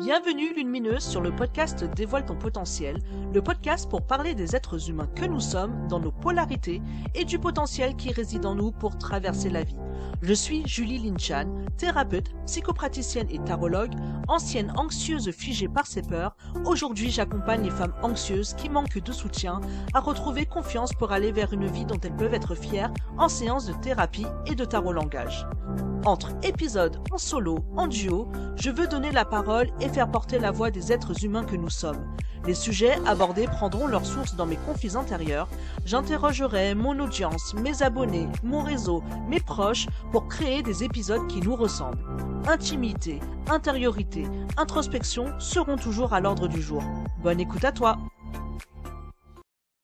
Bienvenue Lumineuse sur le podcast Dévoile ton potentiel, le podcast pour parler des êtres humains que nous sommes dans nos polarités et du potentiel qui réside en nous pour traverser la vie. Je suis Julie Linchan, thérapeute, psychopraticienne et tarologue, ancienne anxieuse figée par ses peurs. Aujourd'hui, j'accompagne les femmes anxieuses qui manquent de soutien à retrouver confiance pour aller vers une vie dont elles peuvent être fières en séance de thérapie et de tarot langage. Entre épisodes en solo, en duo, je veux donner la parole et faire porter la voix des êtres humains que nous sommes. Les sujets abordés prendront leur source dans mes conflits intérieurs. J'interrogerai mon audience, mes abonnés, mon réseau, mes proches pour créer des épisodes qui nous ressemblent. Intimité, intériorité, introspection seront toujours à l'ordre du jour. Bonne écoute à toi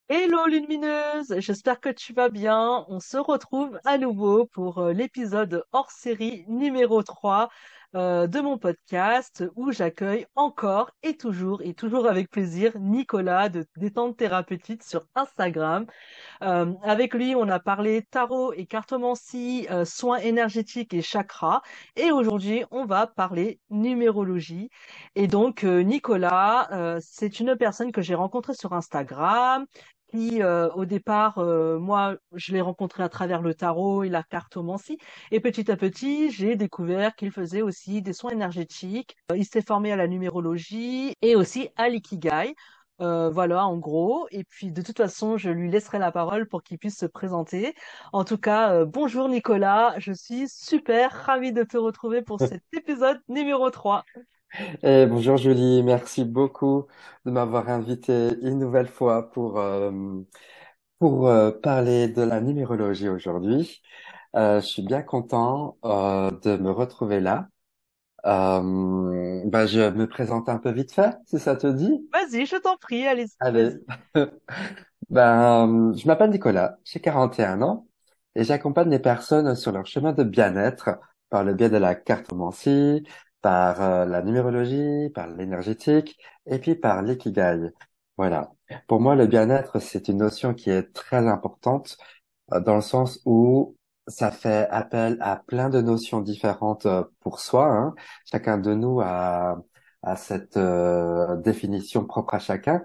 Hello lumineuse, j'espère que tu vas bien. On se retrouve à nouveau pour euh, l'épisode hors série numéro 3 euh, de mon podcast où j'accueille encore et toujours et toujours avec plaisir Nicolas de Détente Thérapeutique sur Instagram. Euh, avec lui, on a parlé tarot et cartomancie, euh, soins énergétiques et chakras. Et aujourd'hui, on va parler numérologie. Et donc, Nicolas, c'est une personne que j'ai rencontrée sur Instagram qui, euh, au départ, euh, moi, je l'ai rencontré à travers le tarot et la cartomancie. Et petit à petit, j'ai découvert qu'il faisait aussi des soins énergétiques. Euh, il s'est formé à la numérologie et aussi à l'ikigai. voilà, en gros. Et puis, de toute façon, je lui laisserai la parole pour qu'il puisse se présenter. En tout cas, bonjour Nicolas. Je suis super ravie de te retrouver pour cet épisode numéro 3. Eh, bonjour Julie, merci beaucoup de m'avoir invité une nouvelle fois pour, euh, pour euh, parler de la numérologie aujourd'hui. Euh, je suis bien content de me retrouver là. bah, je me présente un peu vite fait, si ça te dit? Vas-y, je t'en prie, allez. Allez. Ben, je m'appelle Nicolas, j'ai 41 ans et j'accompagne les personnes sur leur chemin de bien-être par le biais de la cartomancie, par euh, la numérologie, par l'énergétique et puis par l'ikigai. Voilà. Pour moi, le bien-être, c'est une notion qui est très importante euh, dans le sens où ça fait appel à plein de notions différentes euh, pour soi. Hein. Chacun de nous a, a cette définition propre à chacun.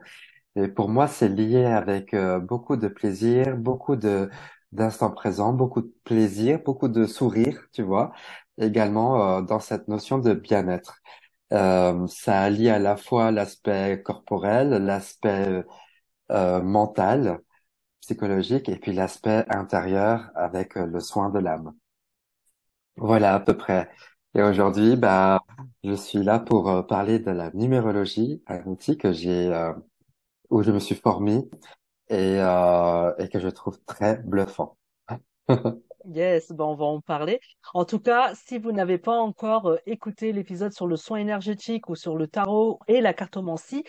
Et pour moi, c'est lié avec beaucoup de plaisir, beaucoup de d'instant présent, beaucoup de plaisir, beaucoup de sourire, tu vois également euh, dans cette notion de bien-être. Euh, ça allie à la fois l'aspect corporel, l'aspect euh, mental, psychologique, et puis l'aspect intérieur avec le soin de l'âme. Voilà à peu près. Et aujourd'hui, bah, je suis là pour parler de la numérologie, un outil que j'ai, où je me suis formé et, et que je trouve très bluffant. Yes, ben on va en parler. En tout cas, si vous n'avez pas encore euh, écouté l'épisode sur le soin énergétique ou sur le tarot et la cartomancie,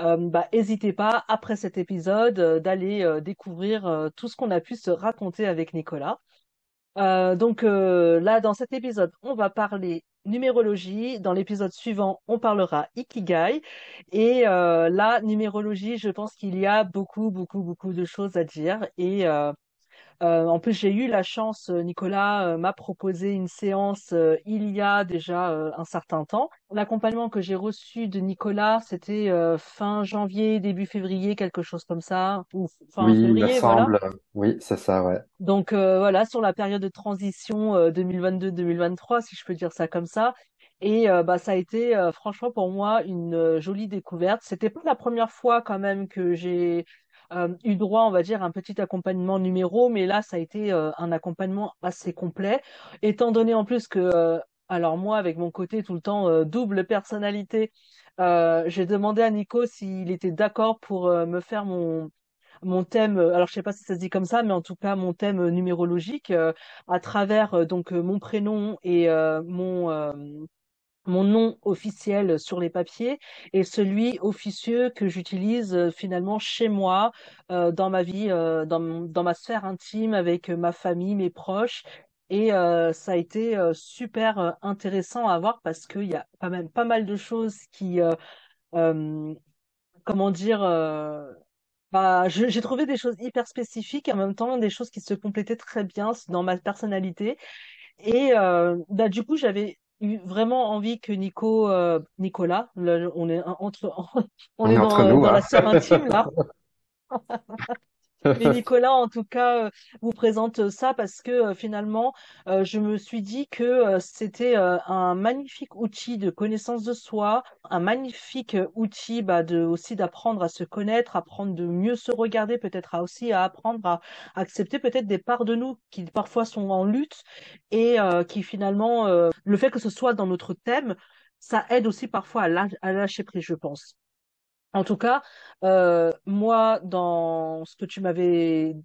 euh, bah, n'hésitez pas, après cet épisode, euh, d'aller découvrir tout ce qu'on a pu se raconter avec Nicolas. donc là, dans cet épisode, on va parler numérologie. Dans l'épisode suivant, on parlera Ikigai. Et là, numérologie, je pense qu'il y a beaucoup, beaucoup, beaucoup de choses à dire. Et euh, en plus, j'ai eu la chance, euh, Nicolas euh, m'a proposé une séance il y a déjà un certain temps. L'accompagnement que j'ai reçu de Nicolas, c'était fin janvier, début février, quelque chose comme ça, ou fin oui, février, voilà. Oui, c'est ça, ouais. Donc voilà, sur la période de transition 2022-2023, si je peux dire ça comme ça. Et bah ça a été franchement pour moi une jolie découverte. C'était pas la première fois quand même que j'ai euh, eu droit, on va dire, à un petit accompagnement numéro, mais là, ça a été euh, un accompagnement assez complet, étant donné en plus que, euh, alors moi, avec mon côté tout le temps double personnalité, j'ai demandé à Nico s'il était d'accord pour me faire mon mon thème, alors je sais pas si ça se dit comme ça, mais en tout cas mon thème numérologique à travers donc mon prénom et mon mon nom officiel sur les papiers et celui officieux que j'utilise euh, finalement chez moi, euh, dans ma vie, euh, dans, dans, ma sphère intime, avec ma famille, mes proches. Et ça a été super intéressant à voir parce qu'il y a quand même pas mal de choses qui, comment dire, bah, j'ai trouvé des choses hyper spécifiques et en même temps des choses qui se complétaient très bien dans ma personnalité. Et bah, du coup, j'avais eu vraiment envie que Nico, euh, Nicolas, là, on est entre, on On est est dans, entre nous, dans la hein. sœur intime là. Mais Nicolas, en tout cas, euh, vous présente ça parce que euh, finalement, euh, je me suis dit que euh, c'était euh, un magnifique outil de connaissance de soi, un magnifique outil bah, de aussi d'apprendre à se connaître, apprendre de mieux se regarder, peut-être à aussi à apprendre à accepter peut-être des parts de nous qui parfois sont en lutte et euh, qui finalement, euh, le fait que ce soit dans notre thème, ça aide aussi parfois à lâ- à lâcher prise, je pense. En tout cas, euh, moi, dans ce que tu m'avais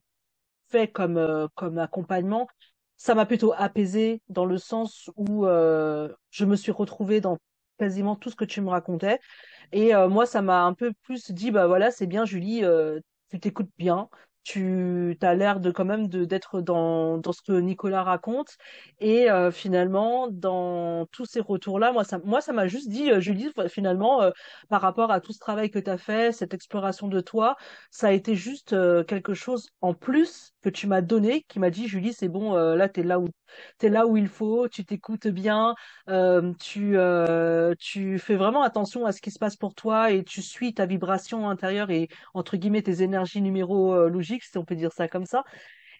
fait comme, euh, comme accompagnement, ça m'a plutôt apaisé dans le sens où euh, je me suis retrouvée dans quasiment tout ce que tu me racontais. Et moi, ça m'a un peu plus dit, bah voilà, c'est bien, Julie, tu t'écoutes bien, tu as l'air de quand même d'être dans dans ce que Nicolas raconte. Et euh, finalement, dans tous ces retours-là, moi, ça moi, ça m'a juste dit, euh, Julie, finalement, euh, par rapport à tout ce travail que tu as fait, cette exploration de toi, ça a été juste euh, quelque chose en plus que tu m'as donné, qui m'a dit, Julie, c'est bon, euh, là, t'es là où t'es là où il faut, tu t'écoutes bien euh, tu, tu fais vraiment attention à ce qui se passe pour toi et tu suis ta vibration intérieure et entre guillemets tes énergies numérologiques, si on peut dire ça comme ça.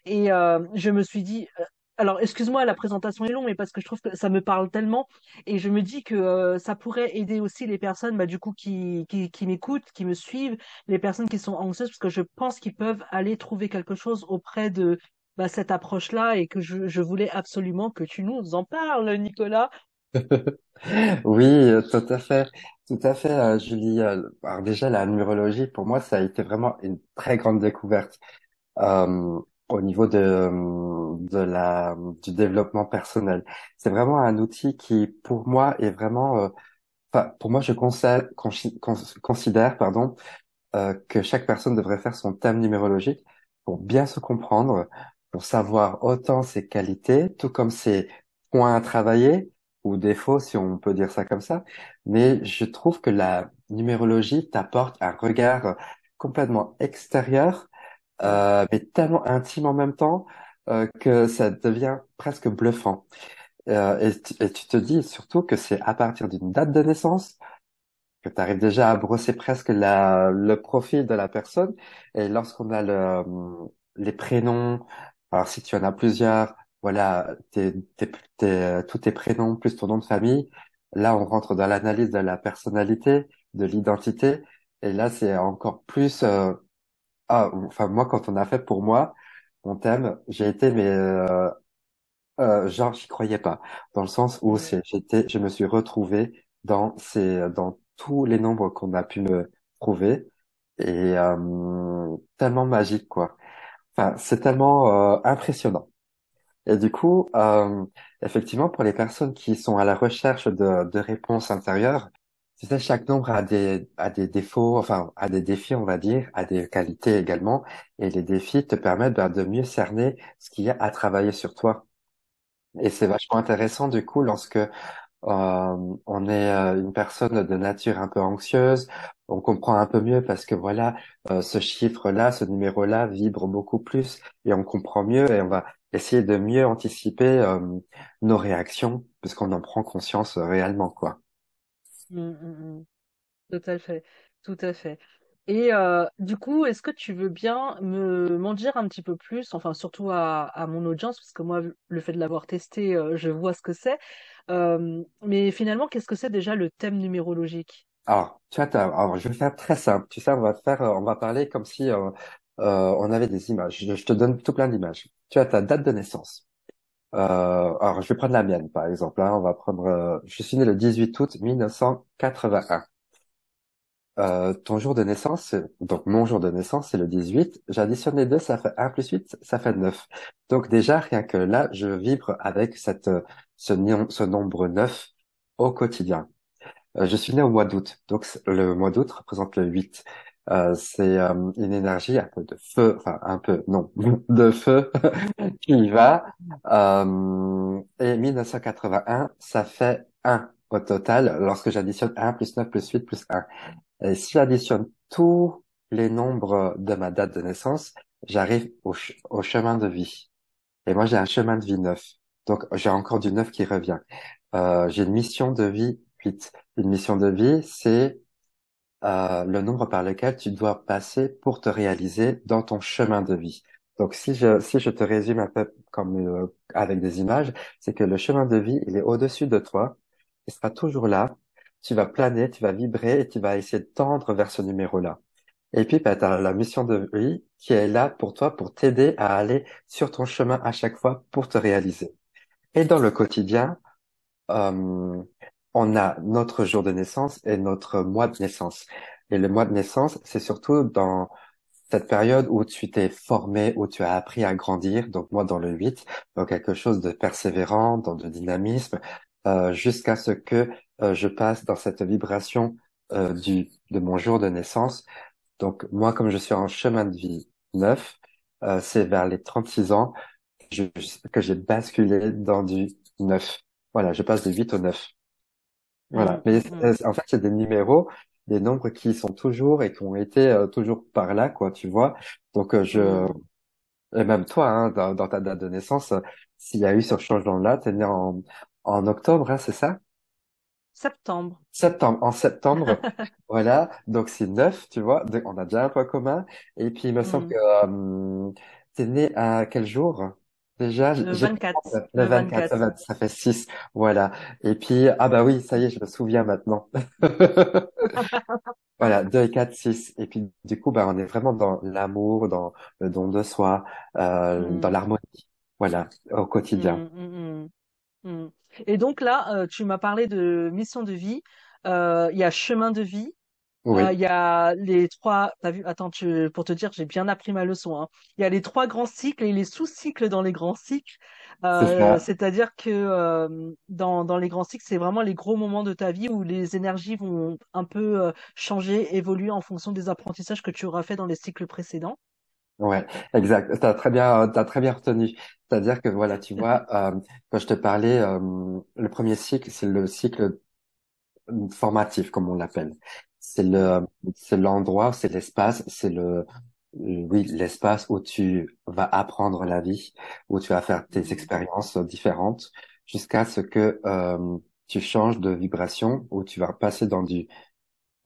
Et euh, je me suis dit, euh, alors excuse-moi, la présentation est longue, mais parce que je trouve que ça me parle tellement et je me dis que euh, ça pourrait aider aussi les personnes, bah, du coup, qui, qui, qui m'écoutent, qui me suivent, les personnes qui sont anxieuses, parce que je pense qu'ils peuvent aller trouver quelque chose auprès de bah, cette approche-là et que je, je voulais absolument que tu nous en parles, Nicolas. Oui, tout à fait, tout à fait, euh, Julie. Euh, Alors déjà, la numérologie, pour moi, ça a été vraiment une très grande découverte euh, au niveau de, euh, de la, du développement personnel. C'est vraiment un outil qui, pour moi, est vraiment, euh, enfin, pour moi, je considère, considère, pardon, euh, que chaque personne devrait faire son thème numérologique pour bien se comprendre, pour savoir autant ses qualités, tout comme ses points à travailler ou défauts, si on peut dire ça comme ça. Mais je trouve que la numérologie t'apporte un regard complètement extérieur, euh, mais tellement intime en même temps, euh, que ça devient presque bluffant. Euh, et, tu et tu te dis surtout que c'est à partir d'une date de naissance que tu arrives déjà à brosser presque la, le profil de la personne. Et lorsqu'on a le, les prénoms, alors si tu en as plusieurs, voilà, tes, tes, tes- tous tes prénoms plus ton nom de famille, là on rentre dans l'analyse de la personnalité, de l'identité. Et là c'est encore plus... euh, ah, enfin moi quand on a fait pour moi, mon thème, j'ai été mais euh, euh, genre, j'y croyais pas, dans le sens où c'est, j'étais, je me suis retrouvé dans ces, dans tous les nombres qu'on a pu me prouver et euh, tellement magique quoi. Enfin, c'est tellement euh, impressionnant. Et du coup, euh, effectivement, pour les personnes qui sont à la recherche de, de réponses intérieures, tu sais, chaque nombre a des, a des défauts, enfin, a des défis, on va dire, a des qualités également, et les défis te permettent ben, de mieux cerner ce qu'il y a à travailler sur toi. Et c'est vachement intéressant du coup lorsque euh, on est euh, une personne de nature un peu anxieuse, on comprend un peu mieux parce que voilà, euh, ce chiffre-là, ce numéro-là vibre beaucoup plus et on comprend mieux et on va essayer de mieux anticiper euh, nos réactions puisqu'on en prend conscience euh, réellement quoi. mm, mm, mm. Tout à fait, tout à fait. Et euh, du coup, est-ce que tu veux bien me m'en dire un petit peu plus, enfin surtout à, à mon audience, parce que moi, le fait de l'avoir testé, euh, je vois ce que c'est. Euh, mais finalement, qu'est-ce que c'est déjà le thème numérologique? Alors, tu vois, alors je vais faire très simple. Tu sais, on va faire, on va parler comme si euh, on avait des images. Je, te donne tout plein d'images. Tu as ta date de naissance. Euh, alors, je vais prendre la mienne, par exemple. hein. On va prendre. euh, je suis né le 18 août 1981. Euh, ton jour de naissance, donc mon jour de naissance, c'est le 18. J'additionne les deux, ça fait un plus 8, ça fait 9. Donc déjà, rien que là, je vibre avec cette, ce, ce nombre 9 au quotidien. Euh, je suis né au mois d'août, donc le mois d'août représente le 8. Euh, c'est euh, une énergie un peu de feu, enfin un peu, non, de feu qui va. Euh, et 1981, ça fait un au total lorsque j'additionne un plus 9 plus 8 plus un. Et si j'additionne tous les nombres de ma date de naissance, j'arrive au, ch- au chemin de vie. Et moi, j'ai un chemin de vie neuf. Donc, j'ai encore du neuf qui revient. euh, j'ai une mission de vie 8. Une mission de vie, c'est euh, le nombre par lequel tu dois passer pour te réaliser dans ton chemin de vie. Donc, si je, si je te résume un peu comme euh, avec des images, c'est que le chemin de vie, il est au-dessus de toi. Il sera toujours là. Tu vas planer, tu vas vibrer et tu vas essayer de tendre vers ce numéro-là. Et puis, bah, tu as la mission de vie qui est là pour toi, pour t'aider à aller sur ton chemin à chaque fois pour te réaliser. Et dans le quotidien, euh, on a notre jour de naissance et notre mois de naissance. Et le mois de naissance, c'est surtout dans cette période où tu t'es formé, où tu as appris à grandir, donc moi dans le 8, donc quelque chose de persévérant, dans de dynamisme, euh, jusqu'à ce que euh, je passe dans cette vibration euh, du de mon jour de naissance. Donc moi, comme je suis en chemin de vie neuf, euh, c'est vers les 36 ans que j'ai basculé dans du 9. Voilà, je passe de 8 au 9. Voilà. Mm, Mais mm. en fait, c'est des numéros, des nombres qui sont toujours et qui ont été euh, toujours par là, quoi, tu vois. Donc, euh, je, Mm. et même toi, hein, dans, dans ta date de naissance, euh, s'il y a eu ce changement-là, t'es né en, en octobre, hein, c'est ça? Septembre. Septembre, en septembre, voilà. Donc, c'est neuf, tu vois. Donc, on a déjà un point commun. Et puis, il me semble que, t'es né à quel jour? Déjà, Le j'ai 24. le Le 24, ça 24. va, ça fait 6, voilà. Et puis, ah bah oui, ça y est, je me souviens maintenant. Voilà, 2 et 4, 6. Et puis, du coup, bah, on est vraiment dans l'amour, dans le don de soi, euh, dans Mm. l'harmonie, voilà, au quotidien. Mm, mm, mm, mm. Et donc là, euh, tu m'as parlé de mission de vie. Euh, Il y a chemin de vie. Euh, Oui, Il y a les trois. T'as vu? Attends, tu- pour te dire, j'ai bien appris ma leçon, hein. Il y a les trois grands cycles et les sous-cycles dans les grands cycles. Euh, c'est-à-dire que euh, dans dans les grands cycles, c'est vraiment les gros moments de ta vie où les énergies vont un peu euh, changer, évoluer en fonction des apprentissages que tu auras fait dans les cycles précédents. Ouais, exact. T'as très bien, t'as très bien retenu. C'est-à-dire que voilà, tu vois, euh, quand je te parlais, euh, le premier cycle, c'est le cycle formatif, comme on l'appelle. C'est le, c'est l'endroit, c'est l'espace, c'est le, oui, l'espace où tu vas apprendre la vie, où tu vas faire tes mm, expériences différentes, jusqu'à ce que euh, tu changes de vibration, où tu vas passer dans du,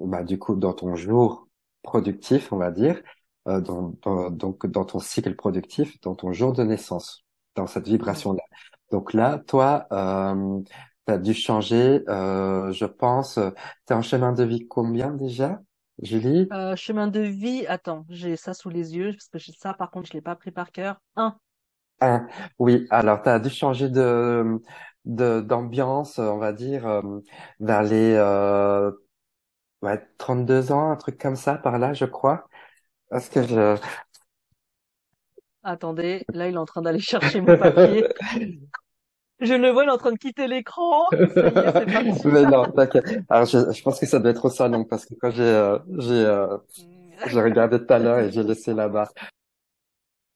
bah, du coup, dans ton jour productif, on va dire, euh, dans, dans- donc dans ton cycle productif, dans ton jour de naissance, dans cette vibration-là. Donc là, toi, euh, tu as dû changer, euh, je pense, tu es en chemin de vie combien déjà, Julie? Euh, chemin de vie. Attends, j'ai ça sous les yeux parce que ça, par contre, je l'ai pas pris par cœur. Un. Un. Oui, alors tu as dû changer de, de d'ambiance, on va dire, euh, vers les euh, ouais, 32 ans, un truc comme ça, par là, je crois. Parce que je... Attendez, là, il est en train d'aller chercher mon papier. Je le vois, il est en train de quitter l'écran. Non, t'inquiète. Alors, je, je pense que ça doit être au salon parce que quand j'ai euh, j'ai euh, j'ai regardé tout à l'heure et j'ai laissé là-bas.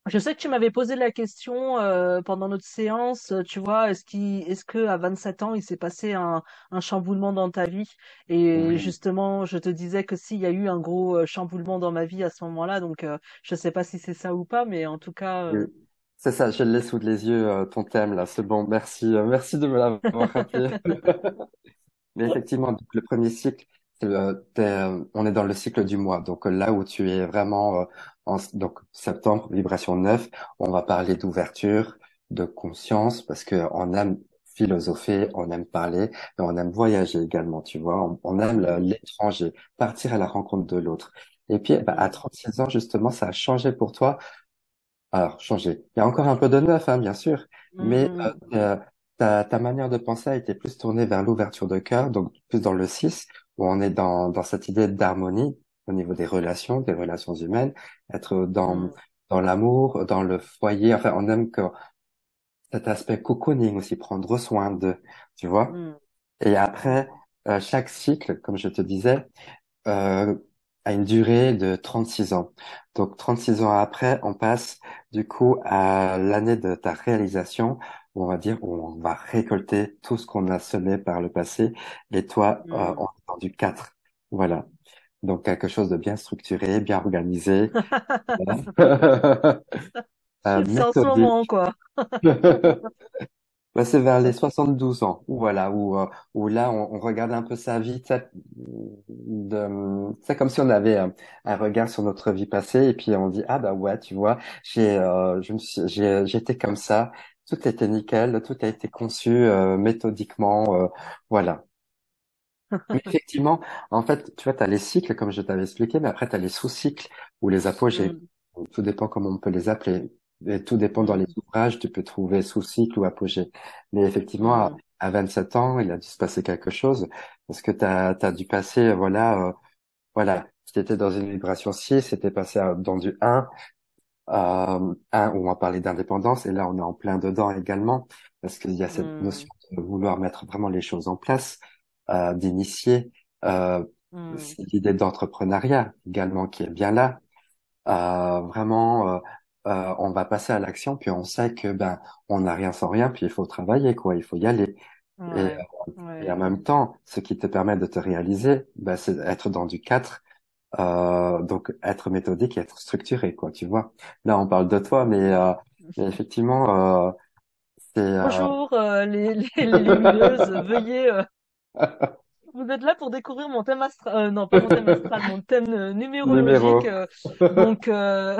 Je sais que tu m'avais posé la question euh, pendant notre séance, euh, tu vois, est-ce qu'il, est-ce que à 27 ans, il s'est passé un, un chamboulement dans ta vie? Et Oui, justement, je te disais que s'il y a eu un gros euh, chamboulement dans ma vie à ce moment-là, donc euh, je sais pas si c'est ça ou pas, mais en tout cas, oui. Euh, C'est ça, je l'ai sous les yeux, euh, ton thème là. C'est bon, merci, euh, merci de me l'avoir rappelé. Mais effectivement, donc, le premier cycle, c'est le- t'es, euh, on est dans le cycle du mois. Donc euh, là où tu es vraiment euh, en donc septembre, vibration 9, on va parler d'ouverture, de conscience, parce que on aime philosopher, on aime parler, mais on aime voyager également, tu vois. On, on aime l'étranger, partir à la rencontre de l'autre. Et puis, bah, à mm, 36 ans, justement, ça a changé pour toi alors, changer. Il y a encore un peu de neuf, hein, bien sûr, mais euh, mm, euh, ta, ta manière de penser a été plus tournée vers l'ouverture de cœur, donc plus dans le 6, où on est dans, dans cette idée d'harmonie au niveau des relations, des relations humaines, être dans, mm, dans l'amour, dans le foyer. Enfin, on aime que cet aspect cocooning aussi, prendre soin de, tu vois. mm, Et après, euh, chaque cycle, comme je te disais, euh, à une durée de 36 ans. Donc 36 ans après, on passe du coup à l'année de ta réalisation, où on va dire où on va récolter tout ce qu'on a semé par le passé. Et toi, euh, mm. on est dans du 4. Voilà. Donc quelque chose de bien structuré, bien organisé, euh, C'est en ce moment, quoi. Bah, c'est vers les 72 ans, où voilà, où, euh, où là, on, on regarde un peu sa vie, de, c'est comme si on avait un, un regard sur notre vie passée, et puis on dit, ah bah ouais, tu vois, j'ai, euh, je me suis, j'ai, j'étais comme ça, tout était nickel, tout a été conçu euh, méthodiquement, euh, voilà. Mais effectivement, en fait, tu vois, tu as les cycles, comme je t'avais expliqué, mais après, tu as les sous-cycles ou les apogées. Mm, Tout dépend comment on peut les appeler. Et tout dépend dans les ouvrages, tu peux trouver sous-cycle ou apogée. Mais effectivement, à, à 27 ans, il a dû se passer quelque chose parce que tu as, dû passer, voilà, euh, voilà, si tu étais dans une vibration 6, c'était passé à- dans du 1, euh, 1 où on va parler d'indépendance, et là, on est en plein dedans également parce qu'il y a cette mm, notion de vouloir mettre vraiment les choses en place, euh, d'initier. Euh, mm, c'est l'idée d'entrepreneuriat également qui est bien là. Euh, vraiment, euh, euh, on va passer à l'action, puis on sait que ben on n'a rien sans rien, puis il faut travailler quoi, il faut y aller. Et, Ouais, et en même temps, ce qui te permet de te réaliser, ben, c'est être dans du 4, euh, donc être méthodique et être structuré quoi, tu vois. Là, on parle de toi, mais, euh, mais effectivement, euh, c'est euh, Bonjour, euh, les, les, les lumineuses, veuillez, euh, vous êtes là pour découvrir mon thème astral, euh, non, pas mon thème astral, mon thème euh, numérologique, numéro. euh, donc, euh,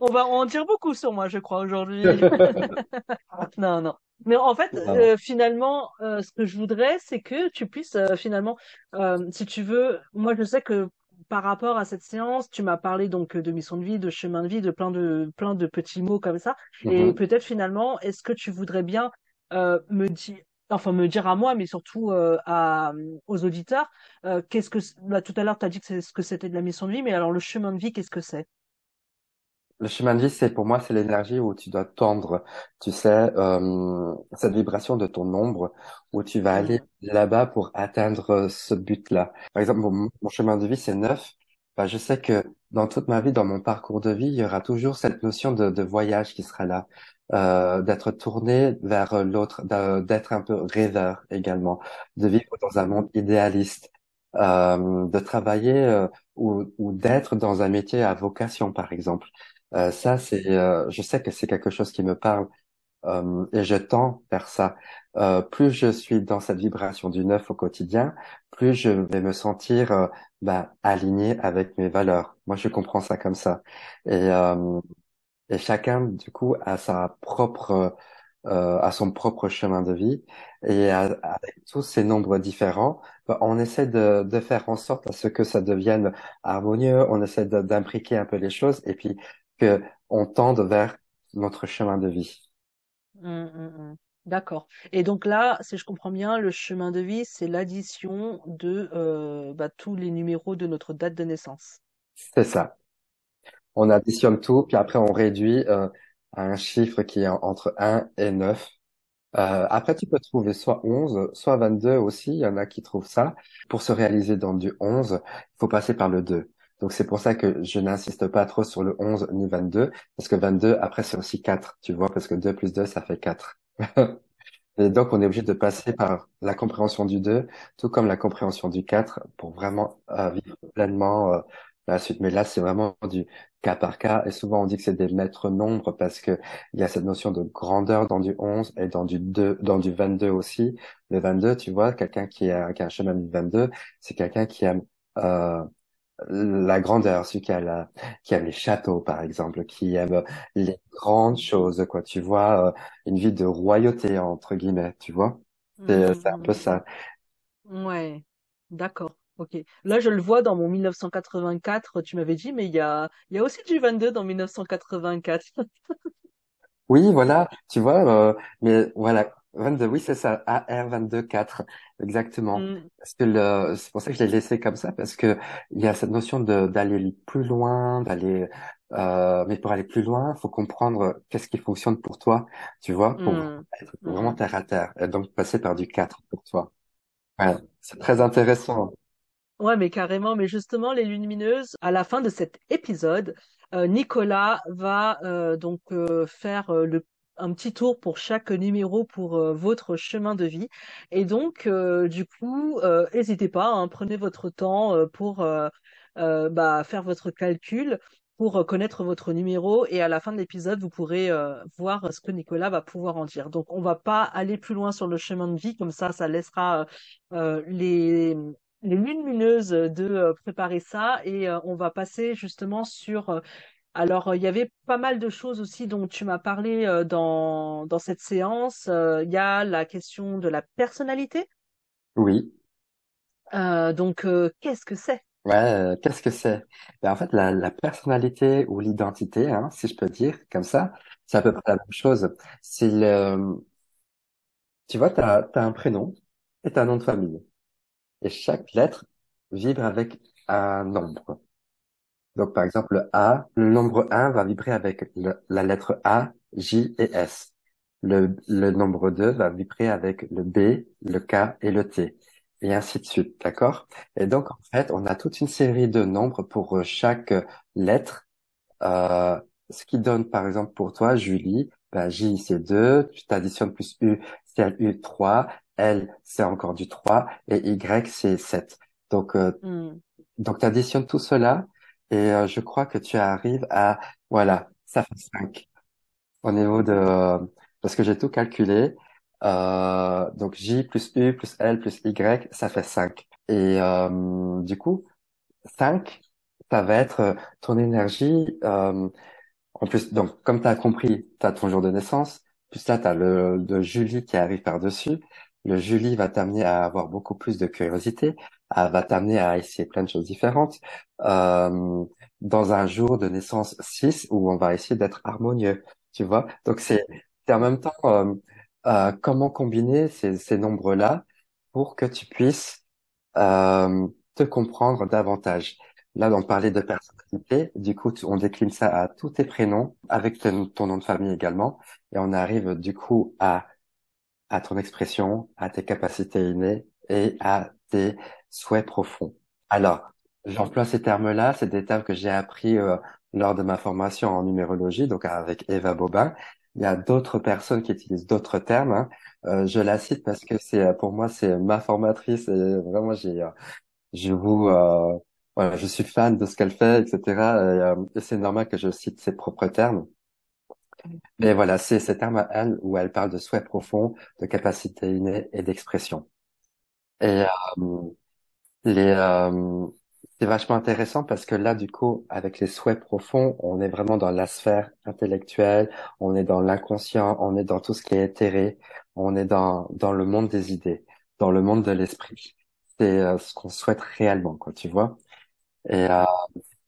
on va en dire beaucoup sur moi, je crois, aujourd'hui. Non, non. Mais en fait, euh, finalement, euh, ce que je voudrais, c'est que tu puisses euh, finalement, si tu veux, moi je sais que par rapport à cette séance, tu m'as parlé donc de mission de vie, de chemin de vie, de plein de plein de petits mots comme ça. Et Mhm. peut-être finalement, est-ce que tu voudrais bien me dire, enfin me dire à moi, mais surtout euh, à aux auditeurs, euh, qu'est-ce que là, tout à l'heure tu as dit que c'est ce que c'était de la mission de vie, mais alors le chemin de vie, qu'est-ce que c'est? Le chemin de vie, c'est pour moi, c'est l'énergie où tu dois tendre, tu sais, euh, cette vibration de ton ombre, où tu vas aller Hmm, là-bas pour atteindre euh, ce but-là. Par exemple, mon, mon chemin de vie, c'est neuf. Bah, je sais que dans toute ma vie, dans mon parcours de vie, il y aura toujours cette notion de, de voyage qui sera là, euh, d'être tourné vers l'autre, d'a- d'être un peu rêveur également, de vivre dans un monde idéaliste, euh, de travailler euh, ou, ou d'être dans un métier à vocation, par exemple. Euh, ça, c'est, euh, je sais que c'est quelque chose qui me parle euh, et je tends vers ça. Euh, plus je suis dans cette vibration du neuf au quotidien, plus je vais me sentir euh, bah, aligné avec mes valeurs. Moi, je comprends ça comme ça. Et, et chacun, du coup, a sa propre, euh, a son propre chemin de vie. Et à- avec tous ces nombres différents, bah, on essaie de, de faire en sorte à ce que ça devienne harmonieux. On essaie d'imbriquer un peu les choses et puis que on tende vers notre chemin de vie. hmm, hmm, hmm. D'accord. Et donc là, si je comprends bien, le chemin de vie, c'est l'addition de euh, bah, tous les numéros de notre date de naissance. C'est ça. On additionne tout, puis après on réduit euh, à un chiffre qui est entre un et 9. Euh, après, tu peux trouver soit 11, soit 22 aussi. Il y en a qui trouvent ça. Pour se réaliser dans du 11, il faut passer par le 2. Donc, c'est pour ça que je n'insiste pas trop sur le 11 ni 22, parce que 22, après, c'est aussi 4, tu vois, parce que 2 plus 2, ça fait 4. Et donc, on est obligé de passer par la compréhension du 2, tout comme la compréhension du 4, pour vraiment euh, vivre pleinement euh, la suite. Mais là, c'est vraiment du cas par cas. Et souvent, on dit que c'est des maîtres nombres parce que il y a cette notion de grandeur dans du 11 et dans du 2, dans du 22 aussi. Le 22, tu vois, quelqu'un qui a, qui a un chemin du 22, c'est quelqu'un qui aime euh, la grandeur, celui qui a la, qui aime les châteaux, par exemple, qui aime les grandes choses, quoi. Tu vois, euh, une vie de royauté, entre guillemets, tu vois. C'est, c'est un peu Mhm, ça. Ouais, d'accord. Ok. Là, je le vois dans mon 1984, tu m'avais dit, mais il y a, il y a aussi du 22 dans 1984. Oui, voilà, tu vois, euh, mais voilà, 22, oui, c'est ça, AR 22.4, exactement. Mm, Parce que le, c'est pour ça que je l'ai laissé comme ça, parce que il y a cette notion de d'aller plus loin, d'aller, euh, mais pour aller plus loin, faut comprendre qu'est-ce qui fonctionne pour toi, tu vois, pour mm, être vraiment mm. terre à terre, et donc passer par du 4 pour toi. Ouais, c'est très intéressant. Ouais, mais carrément. Mais justement, les lumineuses, à la fin de cet épisode, euh, Nicolas va euh, donc euh, faire euh, le, un petit tour pour chaque numéro pour euh, votre chemin de vie. Et donc, euh, du coup, euh, n'hésitez pas, hein, prenez votre temps pour bah, faire votre calcul. pour connaître votre numéro et à la fin de l'épisode, vous pourrez voir ce que Nicolas va pouvoir en dire. Donc, on va pas aller plus loin sur le chemin de vie, comme ça, ça laissera les les lumineuses de préparer ça et on va passer justement sur alors, il y avait pas mal de choses aussi dont tu m'as parlé dans, dans cette séance. Il y a la question de la personnalité. Oui. donc, qu'est-ce que c'est? Ouais, euh, qu'est-ce que c'est? Ben, en fait, la, la personnalité ou l'identité, hein, si je peux dire comme ça, c'est à peu près la même chose. C'est le, tu vois, t'as, t'as un prénom et t'as un nom de famille. Et chaque lettre vibre avec un nombre. Donc, par exemple, le A, le nombre 1 va vibrer avec le- la lettre A, J et S. Le, le nombre 2 va vibrer avec le B, le K et le T et ainsi de suite, d'accord? Et donc, en fait, on a toute une série de nombres pour euh, chaque lettre, euh, ce qui donne, par exemple, pour toi, Julie, ben, J, c'est 2, tu t'additionnes plus U, c'est U, 3, L, c'est encore du 3, et Y, c'est 7. Donc, euh, Hmm. donc tu additionnes tout cela, et euh, je crois que tu arrives à, voilà, ça fait 5 au niveau de, parce que j'ai tout calculé, euh, donc J plus U plus L plus Y, ça fait 5. Et euh, du coup, 5, ça va être euh, ton énergie. euh, en plus, donc comme tu as compris, tu as ton jour de naissance, plus là, tu as le, le Julie qui arrive par-dessus. Le Julie va t'amener à avoir beaucoup plus de curiosité, va t'amener à essayer plein de choses différentes. Euh, dans un jour de naissance 6 où on va essayer d'être harmonieux, tu vois. Donc c'est en même temps euh, euh, comment combiner ces, ces nombres-là pour que tu puisses euh, te comprendre davantage. Là, on parlait de personnalité, du coup, on décline ça à tous tes prénoms, avec ton, ton nom de famille également, et on arrive du coup à, à ton expression, à tes capacités innées et à tes souhaits profonds. Alors, j'emploie ces termes-là, c'est des termes que j'ai appris euh, lors de ma formation en numérologie, donc avec Eva Bobin. Il y a d'autres personnes qui utilisent d'autres termes. hein. Euh, je la cite parce que c'est pour moi c'est ma formatrice et vraiment j'ai euh, je vous euh, voilà, je suis fan de ce qu'elle fait, etc. Et, euh, et c'est normal que je cite ses propres termes. Mais voilà, c'est ces termes à elle où elle parle de souhait profond, de capacité innée et d'expression. Et euh, les euh, c'est vachement intéressant parce que là, du coup, avec les souhaits profonds, on est vraiment dans la sphère intellectuelle, on est dans l'inconscient, on est dans tout ce qui est éthéré, on est dans dans le monde des idées, dans le monde de l'esprit. C'est euh, ce qu'on souhaite réellement, quoi, tu vois. Et euh,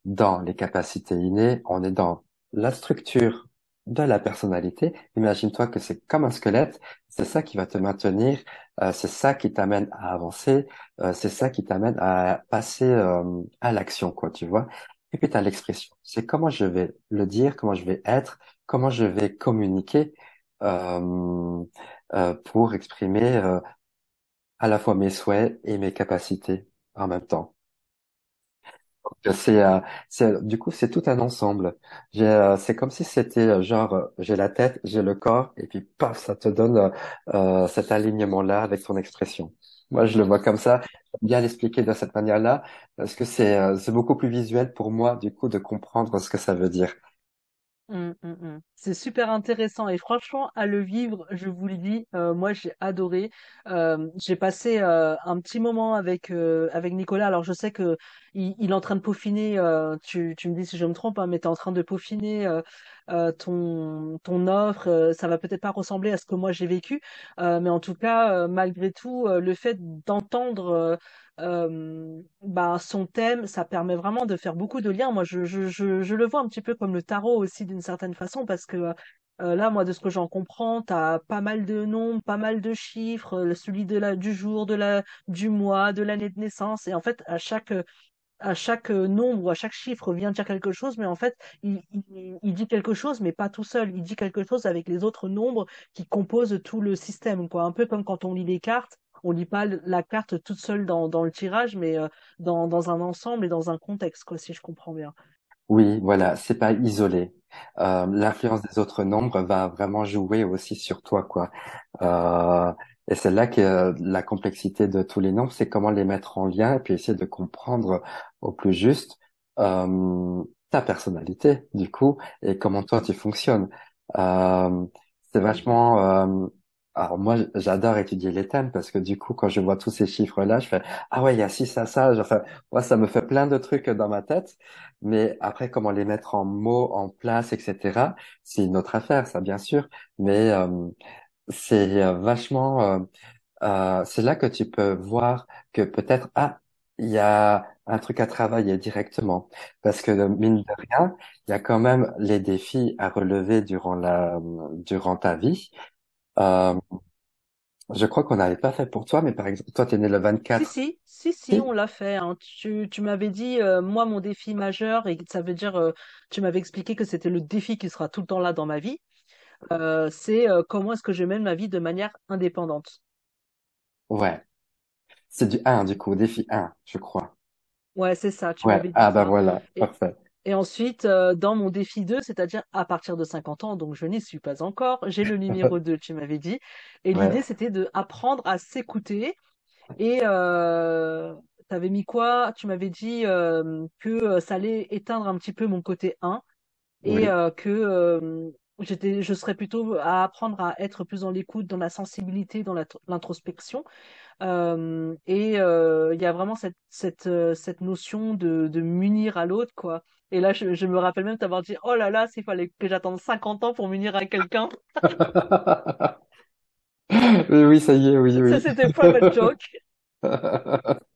dans les capacités innées, on est dans la structure de la personnalité. Imagine-toi que c'est comme un squelette, c'est ça qui va te maintenir, euh, c'est ça qui t'amène à avancer, euh, c'est ça qui t'amène à passer euh, à l'action, quoi, tu vois. Et puis tu as l'expression, c'est comment je vais le dire, comment je vais être, comment je vais communiquer pour exprimer à la fois mes souhaits et mes capacités en même temps. C'est, euh, c'est, du coup, c'est tout un ensemble. J'ai, euh, c'est comme si c'était euh, genre, j'ai la tête, j'ai le corps, et puis paf, ça te donne cet alignement-là avec ton expression. Moi, je le vois comme ça. J'aime bien l'expliquer de cette manière-là, parce que c'est, c'est beaucoup plus visuel pour moi, du coup, de comprendre ce que ça veut dire. Mm, mm, mm. C'est super intéressant et franchement à le vivre, je vous le dis, euh, moi j'ai adoré. Euh, j'ai passé euh, un petit moment avec avec Nicolas. Alors je sais que il, est en train de peaufiner. tu tu me dis si je me trompe, hein, mais t'es en train de peaufiner ton ton offre. euh, ça va peut-être pas ressembler à ce que moi j'ai vécu, euh, mais en tout cas malgré tout, le fait d'entendre euh, bah, son thème, ça permet vraiment de faire beaucoup de liens. Moi, je, je, je, je le vois un petit peu comme le tarot aussi d'une certaine façon, parce que euh, là, moi, de ce que j'en comprends, t'as pas mal de nombres, pas mal de chiffres, euh, celui de la, du jour, de la, du mois, de l'année de naissance, et en fait, à chaque, à chaque euh, nombre à chaque chiffre vient dire quelque chose, mais en fait, il, il, il dit quelque chose, mais pas tout seul. Il dit quelque chose avec les autres nombres qui composent tout le système, quoi. Un peu comme quand on lit les cartes, on lit pas la carte toute seule dans, dans le tirage, mais euh, dans, dans un ensemble et dans un contexte, quoi, si je comprends bien. Oui, voilà, c'est pas isolé. Euh, l'influence des autres nombres va vraiment jouer aussi sur toi, quoi. Euh, et c'est là que euh, la complexité de tous les nombres, c'est comment les mettre en lien et puis essayer de comprendre au plus juste euh, ta personnalité, du coup, et comment toi tu fonctionnes. Euh, c'est vachement... alors moi, j'adore étudier les thèmes parce que du coup, quand je vois tous ces chiffres-là, je fais ah ouais, il y a ci, ça, ça. Enfin, moi, ça me fait plein de trucs dans ma tête. Mais après, comment les mettre en mots, en place, etc. C'est une autre affaire, ça, bien sûr. Mais euh, c'est euh, vachement, euh, euh, c'est là que tu peux voir que peut-être ah, il y a un truc à travailler directement parce que mine de rien, il y a quand même les défis à relever durant la durant ta vie. Euh, je crois qu'on n'avait pas fait pour toi, mais par exemple, toi, t'es né le Si, 24. si, si, si, Si? on l'a fait. hein. Tu, tu m'avais dit, euh, moi, mon défi majeur, et ça veut dire, euh, tu m'avais expliqué que c'était le défi qui sera tout le temps là dans ma vie, euh, c'est comment est-ce que je mène ma vie de manière indépendante? Ouais. C'est du un du coup, défi un je crois. Ouais, c'est ça, tu Ouais. Ah, bah ça. voilà. Et, Parfait. Et ensuite, euh, dans mon défi 2, c'est-à-dire à partir de 50 ans, donc je n'y suis pas encore, j'ai le numéro 2, tu m'avais dit. Et l'idée, c'était de apprendre à s'écouter. Et euh, t'avais mis quoi? Tu m'avais dit euh, que euh, ça allait éteindre un petit peu mon côté 1 et Oui. euh, que euh, j'étais, je serais plutôt à apprendre à être plus dans l'écoute, dans la sensibilité, dans l'introspection. Euh, et euh, il y a vraiment cette, cette, cette notion de, de m'unir à l'autre, quoi. Et là, je, je me rappelle même t'avoir dit, oh là là, s'il fallait que j'attende 50 ans pour m'unir à quelqu'un. Oui, oui, ça y est, oui, Ça, oui. c'était private joke.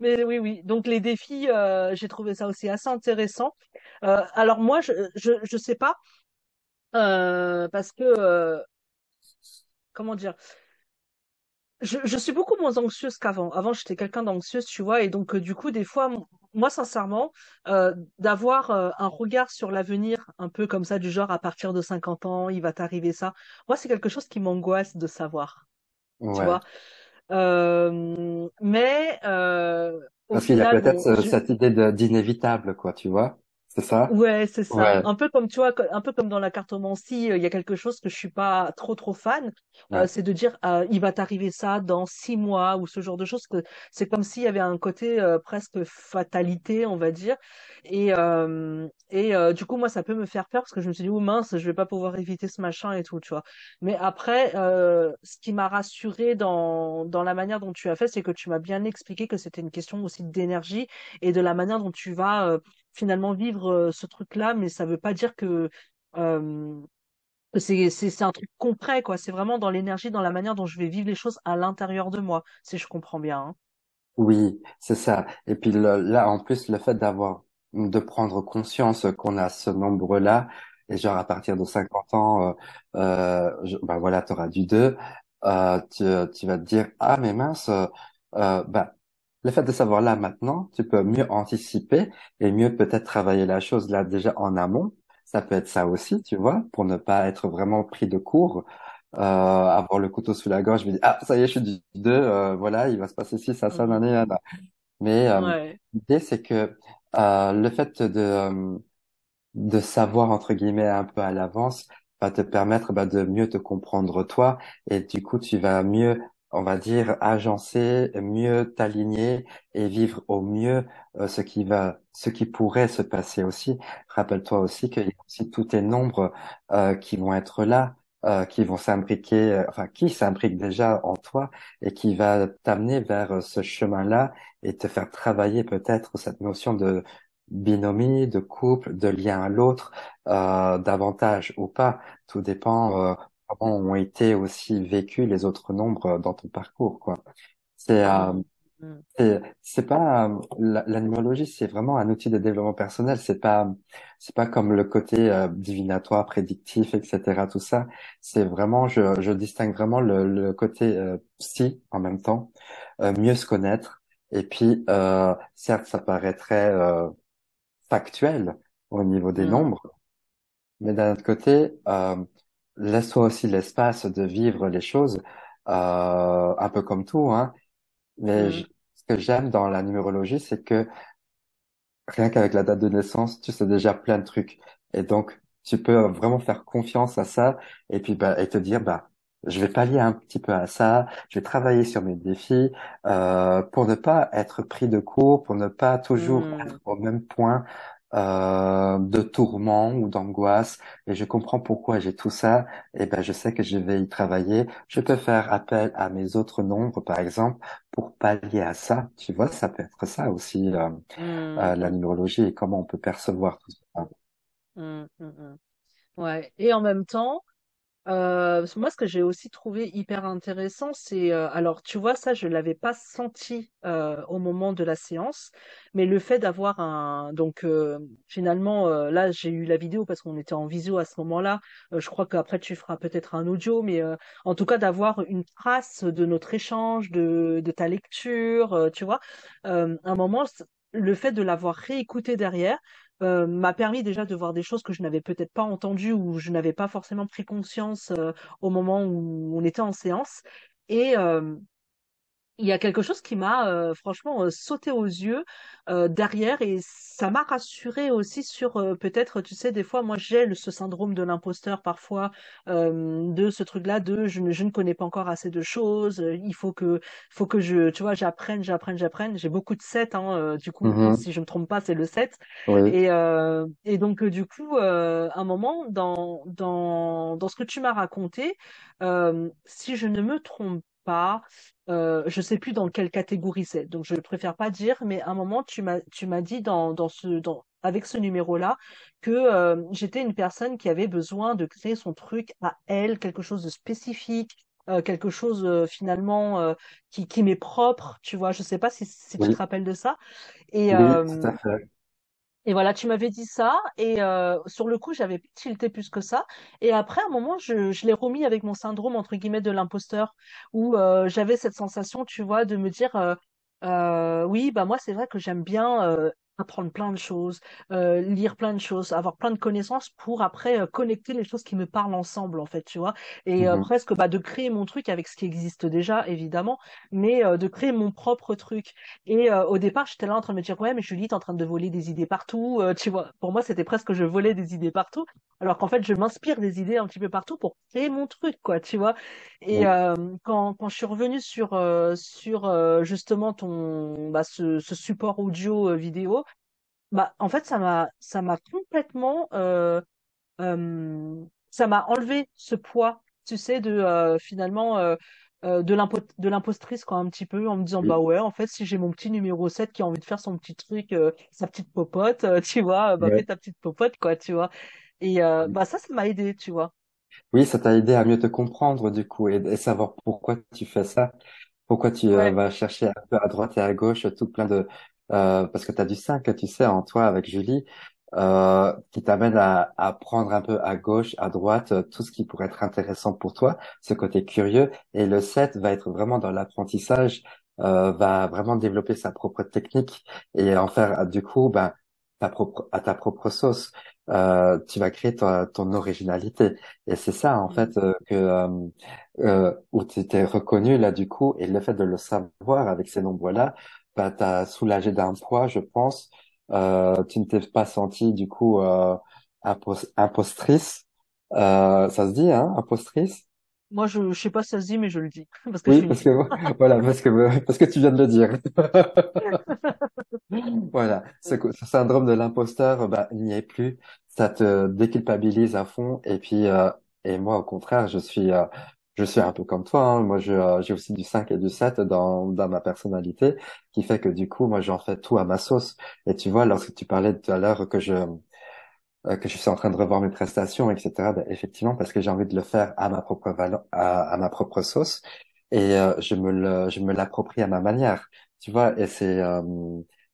Mais oui, oui. Donc les défis, euh, j'ai trouvé ça aussi assez intéressant. Euh, alors moi, je, je, je sais pas, euh, parce que, comment dire, Je, je suis beaucoup moins anxieuse qu'avant. Avant, j'étais quelqu'un d'anxieuse, tu vois, et donc euh, du coup, des fois, moi, sincèrement, euh, d'avoir euh, un regard sur l'avenir, un peu comme ça, du genre à partir de 50 ans, il va t'arriver ça. Moi, c'est quelque chose qui m'angoisse de savoir, tu vois? Euh, mais euh, Parce qu'il y a peut-être bon, ce- je, cette idée d'inévitable, quoi, tu vois? C'est ça? Ouais, c'est ça. Ouais. Un peu comme tu vois, un peu comme dans la cartomancie, euh, il y a quelque chose que je suis pas trop trop fan. euh, Ouais. c'est de dire euh, il va t'arriver ça dans six mois ou ce genre de choses. Que c'est comme s'il y avait un côté presque fatalité, on va dire. Et euh, et euh, du coup moi ça peut me faire peur parce que je me suis dit oh mince, je vais pas pouvoir éviter ce machin et tout, tu vois. Mais après, euh, ce qui m'a rassuré dans dans la manière dont tu as fait, c'est que tu m'as bien expliqué que c'était une question aussi d'énergie et de la manière dont tu vas euh, finalement vivre euh, ce truc-là, mais ça veut pas dire que, euh, c'est, c'est, un truc concret, quoi. C'est vraiment dans l'énergie, dans la manière dont je vais vivre les choses à l'intérieur de moi, si je comprends bien. hein. Oui, c'est ça. Et puis là, en plus, le fait d'avoir, de prendre conscience qu'on a ce nombre-là, et genre à partir de 50 ans, euh, euh, ben voilà, tu auras du 2, euh, tu, tu vas te dire, ah mais mince, euh, ben, le fait de savoir là maintenant, tu peux mieux anticiper et mieux peut-être travailler la chose là déjà en amont. Ça peut être ça aussi, tu vois, pour ne pas être vraiment pris de court euh, avoir le couteau sous la gorge, me dis, ah, ça y est, je suis du 2, euh, voilà, il va se passer ci, ça, ça, Mhm. nanana. Mais euh, Ouais. l'idée, c'est que euh, le fait de, euh, de savoir, entre guillemets, un peu à l'avance, va te permettre bah, de mieux te comprendre toi, et du coup, tu vas mieux, on va dire, agencer, mieux t'aligner et vivre au mieux euh, ce qui va, ce qui pourrait se passer aussi. Rappelle-toi aussi qu'il y a aussi tous tes nombres euh, qui vont être là, euh, qui vont s'imbriquer, euh, enfin, qui s'imbriquent déjà en toi et qui va t'amener vers euh, ce chemin-là et te faire travailler peut-être cette notion de binomie, de couple, de lien à l'autre, euh, davantage ou pas. Tout dépend comment ont été aussi vécus les autres nombres euh, dans ton parcours, quoi. C'est euh, Mhm. Mhm. c'est c'est pas euh, la, la numérologie, c'est vraiment un outil de développement personnel. C'est pas c'est pas comme le côté euh, divinatoire, prédictif, etc. Tout ça, c'est vraiment je je distingue vraiment le, le côté euh, psy en même temps, euh, mieux se connaître. Et puis euh, certes, ça paraîtrait euh, factuel au niveau des Mhm. nombres, mais d'un autre côté, euh, laisse-toi aussi l'espace de vivre les choses, euh, un peu comme tout, hein. Mais Mhm. je- ce que j'aime dans la numérologie, c'est que rien qu'avec la date de naissance, tu sais déjà plein de trucs. Et donc, tu peux vraiment faire confiance à ça et puis bah, et te dire, bah, je vais pallier un petit peu à ça, je vais travailler sur mes défis euh, pour ne pas être pris de court, pour ne pas toujours être Mhm. au même point euh, de tourments ou d'angoisse et je comprends pourquoi j'ai tout ça, et ben je sais que je vais y travailler. Je peux faire appel à mes autres nombres, par exemple, pour pallier à ça. Tu vois, ça peut être ça aussi, euh, euh, la numérologie et comment on peut percevoir tout ça. hmm, hmm. Ouais. Et en même temps, Euh, moi, ce que j'ai aussi trouvé hyper intéressant, c'est, euh, alors tu vois, ça, je l'avais pas senti euh, au moment de la séance, mais le fait d'avoir un, donc euh, finalement, euh, là, j'ai eu la vidéo parce qu'on était en visio à ce moment-là. Euh, je crois qu'après tu feras peut-être un audio, mais en tout cas d'avoir une trace de notre échange, de, de ta lecture, tu vois, un moment, le fait de l'avoir réécouté derrière euh, m'a permis déjà de voir des choses que je n'avais peut-être pas entendues ou je n'avais pas forcément pris conscience euh, au moment où on était en séance. Et, euh, il y a quelque chose qui m'a euh, franchement euh, sauté aux yeux euh, derrière et ça m'a rassuré aussi sur euh, peut-être tu sais des fois moi j'ai ce syndrome de l'imposteur parfois euh, de ce truc-là de je ne, je ne connais pas encore assez de choses euh, il faut que faut que je tu vois j'apprenne j'apprenne j'apprenne. J'ai beaucoup de 7 hein, euh, du coup Mhm. si je me trompe pas c'est le 7 Oui, et euh, et donc du coup euh, un moment dans dans dans ce que tu m'as raconté euh, si je ne me trompe pas euh, je sais plus dans quelle catégorie c'est, donc je préfère pas dire, mais à un moment tu m'as tu m'as dit dans dans ce dans avec ce numéro-là que euh, j'étais une personne qui avait besoin de créer son truc à elle, quelque chose de spécifique, euh, quelque chose euh, finalement euh, qui qui m'est propre, tu vois. Je sais pas si si tu te rappelles de ça. Et oui, tout euh, à fait. Et voilà, tu m'avais dit ça, et euh, sur le coup, j'avais tilté plus que ça. Et après, à un moment, je, l'ai remis avec mon syndrome, entre guillemets, de l'imposteur, où euh, j'avais cette sensation, tu vois, de me dire, euh, oui, bah moi, c'est vrai que j'aime bien apprendre plein de choses, euh, lire plein de choses, avoir plein de connaissances pour après euh, connecter les choses qui me parlent ensemble, en fait, tu vois. Et euh, Mhm. presque bah, de créer mon truc avec ce qui existe déjà, évidemment, mais euh, de créer mon propre truc. Et euh, au départ, j'étais là en train de me dire, ouais, mais Julie, t'es en train de voler des idées partout. euh, tu vois, pour moi, c'était presque que je volais des idées partout, alors qu'en fait, je m'inspire des idées un petit peu partout pour créer mon truc, quoi, tu vois. Et euh, quand, quand je suis revenue sur, euh, sur euh, justement ton, bah, ce, ce support audio vidéo, bah, en fait, ça m'a, ça m'a complètement, euh, euh, ça m'a enlevé ce poids, tu sais, de euh, finalement euh, euh, de l'impo de l'impostrice quoi un petit peu en me disant bah oui, ouais en fait si j'ai mon petit numéro 7 qui a envie de faire son petit truc euh, sa petite popote euh, tu vois bah fais ta petite popote quoi tu vois. Et euh, bah ça ça m'a aidé tu vois. Oui, ça t'a aidé à mieux te comprendre du coup et, et savoir pourquoi tu fais ça. Pourquoi tu ouais. vas chercher un peu à droite et à gauche tout plein de... euh, parce que tu as du 5, tu sais, en toi avec Julie, euh, qui t'amène à, à prendre un peu à gauche, à droite, euh, tout ce qui pourrait être intéressant pour toi, ce côté curieux. Et le 7 va être vraiment dans l'apprentissage, euh, va vraiment développer sa propre technique et en faire du coup ben, ta propre, à ta propre sauce. Euh, tu vas créer ton, ton originalité. Et c'est ça, en fait, euh, que... euh, où tu t'es reconnu là du coup et le fait de le savoir avec ces nombres-là, bah, t'as soulagé d'un poids, je pense. Euh, tu ne t'es pas senti du coup euh, impos- impostrice. Euh, ça se dit, hein, impostrice? moi je je sais pas si ça se dit mais je le dis parce que je Oui, une parce que voilà, parce que parce que tu viens de le dire. Voilà, ce syndrome de l'imposteur, bah, il n'y est plus. Ça te déculpabilise à fond. Et puis, euh, et moi, au contraire, je suis, euh, je suis un peu comme toi. hein. Moi, euh, j'ai aussi du 5 et du 7 dans, dans ma personnalité, qui fait que du coup, moi, j'en fais tout à ma sauce. Et tu vois, lorsque tu parlais tout à l'heure que je, euh, que je suis en train de revoir mes prestations, etc., bah, effectivement, parce que j'ai envie de le faire à ma propre à, à ma propre sauce. Et euh, je me le, je me l'approprie à ma manière. Tu vois, et c'est, euh,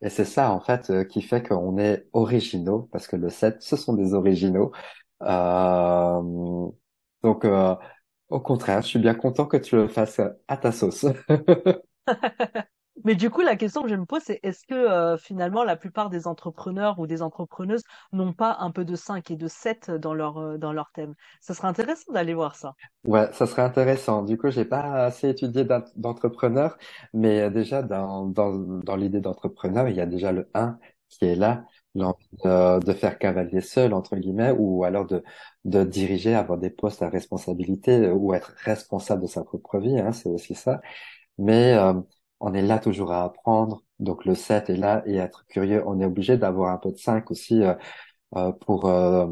et c'est ça, en fait, euh, qui fait qu'on est originaux, parce que le 7, ce sont des originaux. Euh, donc, euh, au contraire, je suis bien content que tu le fasses à ta sauce. Mais du coup, la question que je me pose, c'est est-ce que euh, finalement la plupart des entrepreneurs ou des entrepreneuses n'ont pas un peu de 5 et de 7 dans leur, euh, dans leur thème? Ça serait intéressant d'aller voir ça. Ouais, ça serait intéressant. Du coup, j'ai pas assez étudié d'en- d'entrepreneur, mais euh, déjà dans, dans, dans l'idée d'entrepreneur, il y a déjà le un qui est là, l'envie de, faire cavalier seul, entre guillemets, ou alors de, de diriger, avoir des postes à responsabilité euh, ou être responsable de sa propre vie, hein, c'est aussi ça. Mais euh, on est là toujours à apprendre. Donc le 7 est là et être curieux. On est obligé d'avoir un peu de 5 aussi euh, euh, pour euh,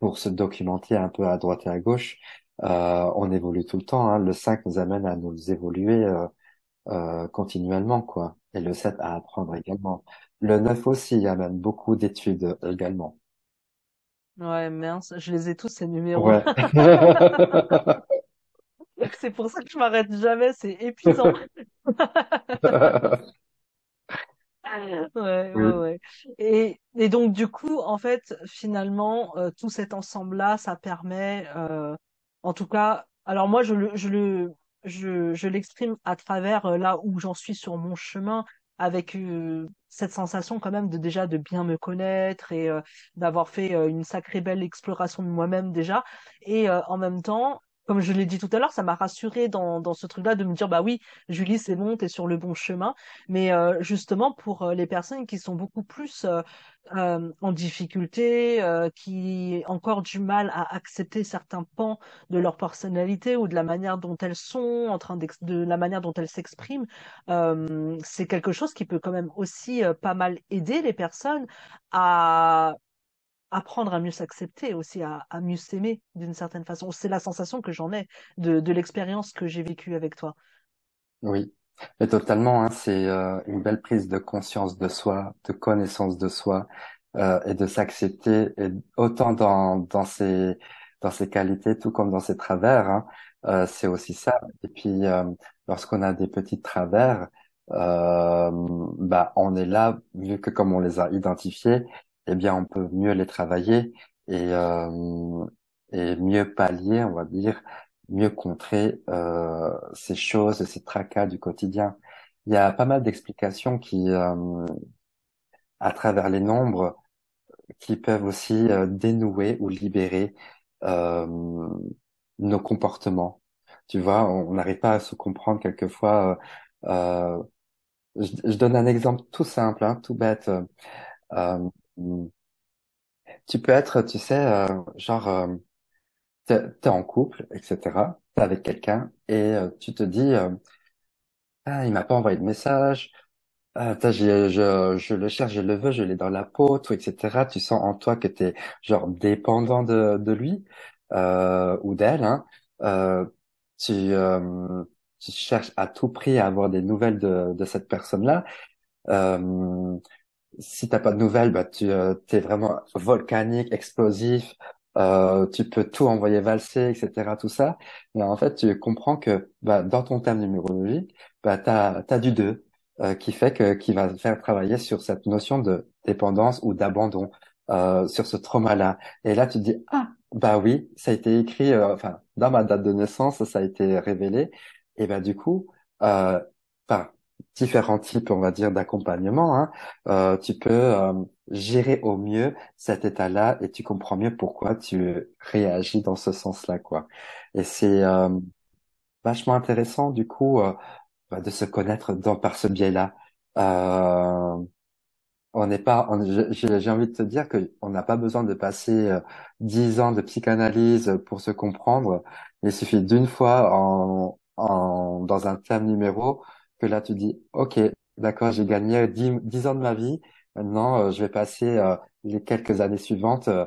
pour se documenter un peu à droite et à gauche. on évolue tout le temps. Hein. Le 5 nous amène à nous évoluer continuellement, quoi. Et le 7 à apprendre également. Le 9 aussi amène beaucoup d'études également. Ouais, mince, je les ai tous ces numéros. Ouais. C'est pour ça que je m'arrête jamais, c'est épuisant. Ouais, ouais, ouais. Et, et donc, du coup, en fait, finalement, euh, tout cet ensemble-là, ça permet, euh, en tout cas, alors moi, je le, je le, je, je l'exprime à travers euh, là où j'en suis sur mon chemin, avec euh, cette sensation quand même de déjà de bien me connaître et euh, d'avoir fait une sacrée belle exploration de moi-même déjà. Et en même temps, comme je l'ai dit tout à l'heure, ça m'a rassurée dans, dans ce truc-là de me dire, bah oui, Julie, c'est bon, t'es sur le bon chemin. Mais euh, justement, pour euh, les personnes qui sont beaucoup plus euh, en difficulté, qui ont encore du mal à accepter certains pans de leur personnalité ou de la manière dont elles sont, en train de la manière dont elles s'expriment, c'est quelque chose qui peut quand même aussi pas mal aider les personnes à apprendre à mieux s'accepter aussi, à, mieux s'aimer d'une certaine façon. C'est la sensation que j'en ai de, l'expérience que j'ai vécue avec toi. oui. Mais totalement, hein, c'est euh, une belle prise de conscience de soi, de connaissance de soi, euh, et de s'accepter, et autant dans ses dans ses qualités, tout comme dans ses travers. Hein, euh, c'est aussi ça. Et puis, lorsqu'on a des petits travers, bah, on est là, vu que comme on les a identifiés, eh bien, on peut mieux les travailler et euh, et mieux pallier, on va dire mieux contrer euh, ces choses, ces tracas du quotidien. Il y a pas mal d'explications qui, euh, à travers les nombres, qui peuvent aussi euh, dénouer ou libérer euh, nos comportements. Tu vois, on n'arrive pas à se comprendre quelquefois. Euh, je, je donne un exemple tout simple, hein, tout bête. Euh, tu peux être, tu sais, euh, genre, euh, t'es, en couple, etc. T'es avec quelqu'un et euh, tu te dis, ah, il m'a pas envoyé de message. Ah, Attends, je, je, le cherche, je le veux, je l'ai dans la peau, tout, etc. Tu sens en toi que t'es genre dépendant de, lui ou d'elle. Hein. Tu, cherches à tout prix à avoir des nouvelles de, cette personne-là. Si t'as pas de nouvelles, bah tu euh, t'es vraiment volcanique, explosif. Euh, tu peux tout envoyer valser, etc. Tout ça. Mais en fait, tu comprends que bah, dans ton thème numérologique, bah t'as t'as du 2 euh, qui fait que qui va faire travailler sur cette notion de dépendance ou d'abandon, euh, sur ce trauma-là. Et là, tu te dis ah bah oui, ça a été écrit. euh, enfin, dans ma date de naissance, ça a été révélé. Et bah du coup, euh, enfin différents types, on va dire, d'accompagnement, hein, euh, tu peux euh, gérer au mieux cet état-là et tu comprends mieux pourquoi tu réagis dans ce sens-là, quoi. Et c'est euh, vachement intéressant, du coup, euh, bah, de se connaître dans, par ce biais-là. Euh, on n'est pas, j'ai envie de te dire que on n'a pas besoin de passer euh, dix ans de psychanalyse pour se comprendre. Il suffit d'une fois en, en, dans un thème numéro que là tu dis, OK, d'accord, j'ai gagné dix, dix ans de ma vie. Maintenant, euh, je vais passer euh, les quelques années suivantes euh,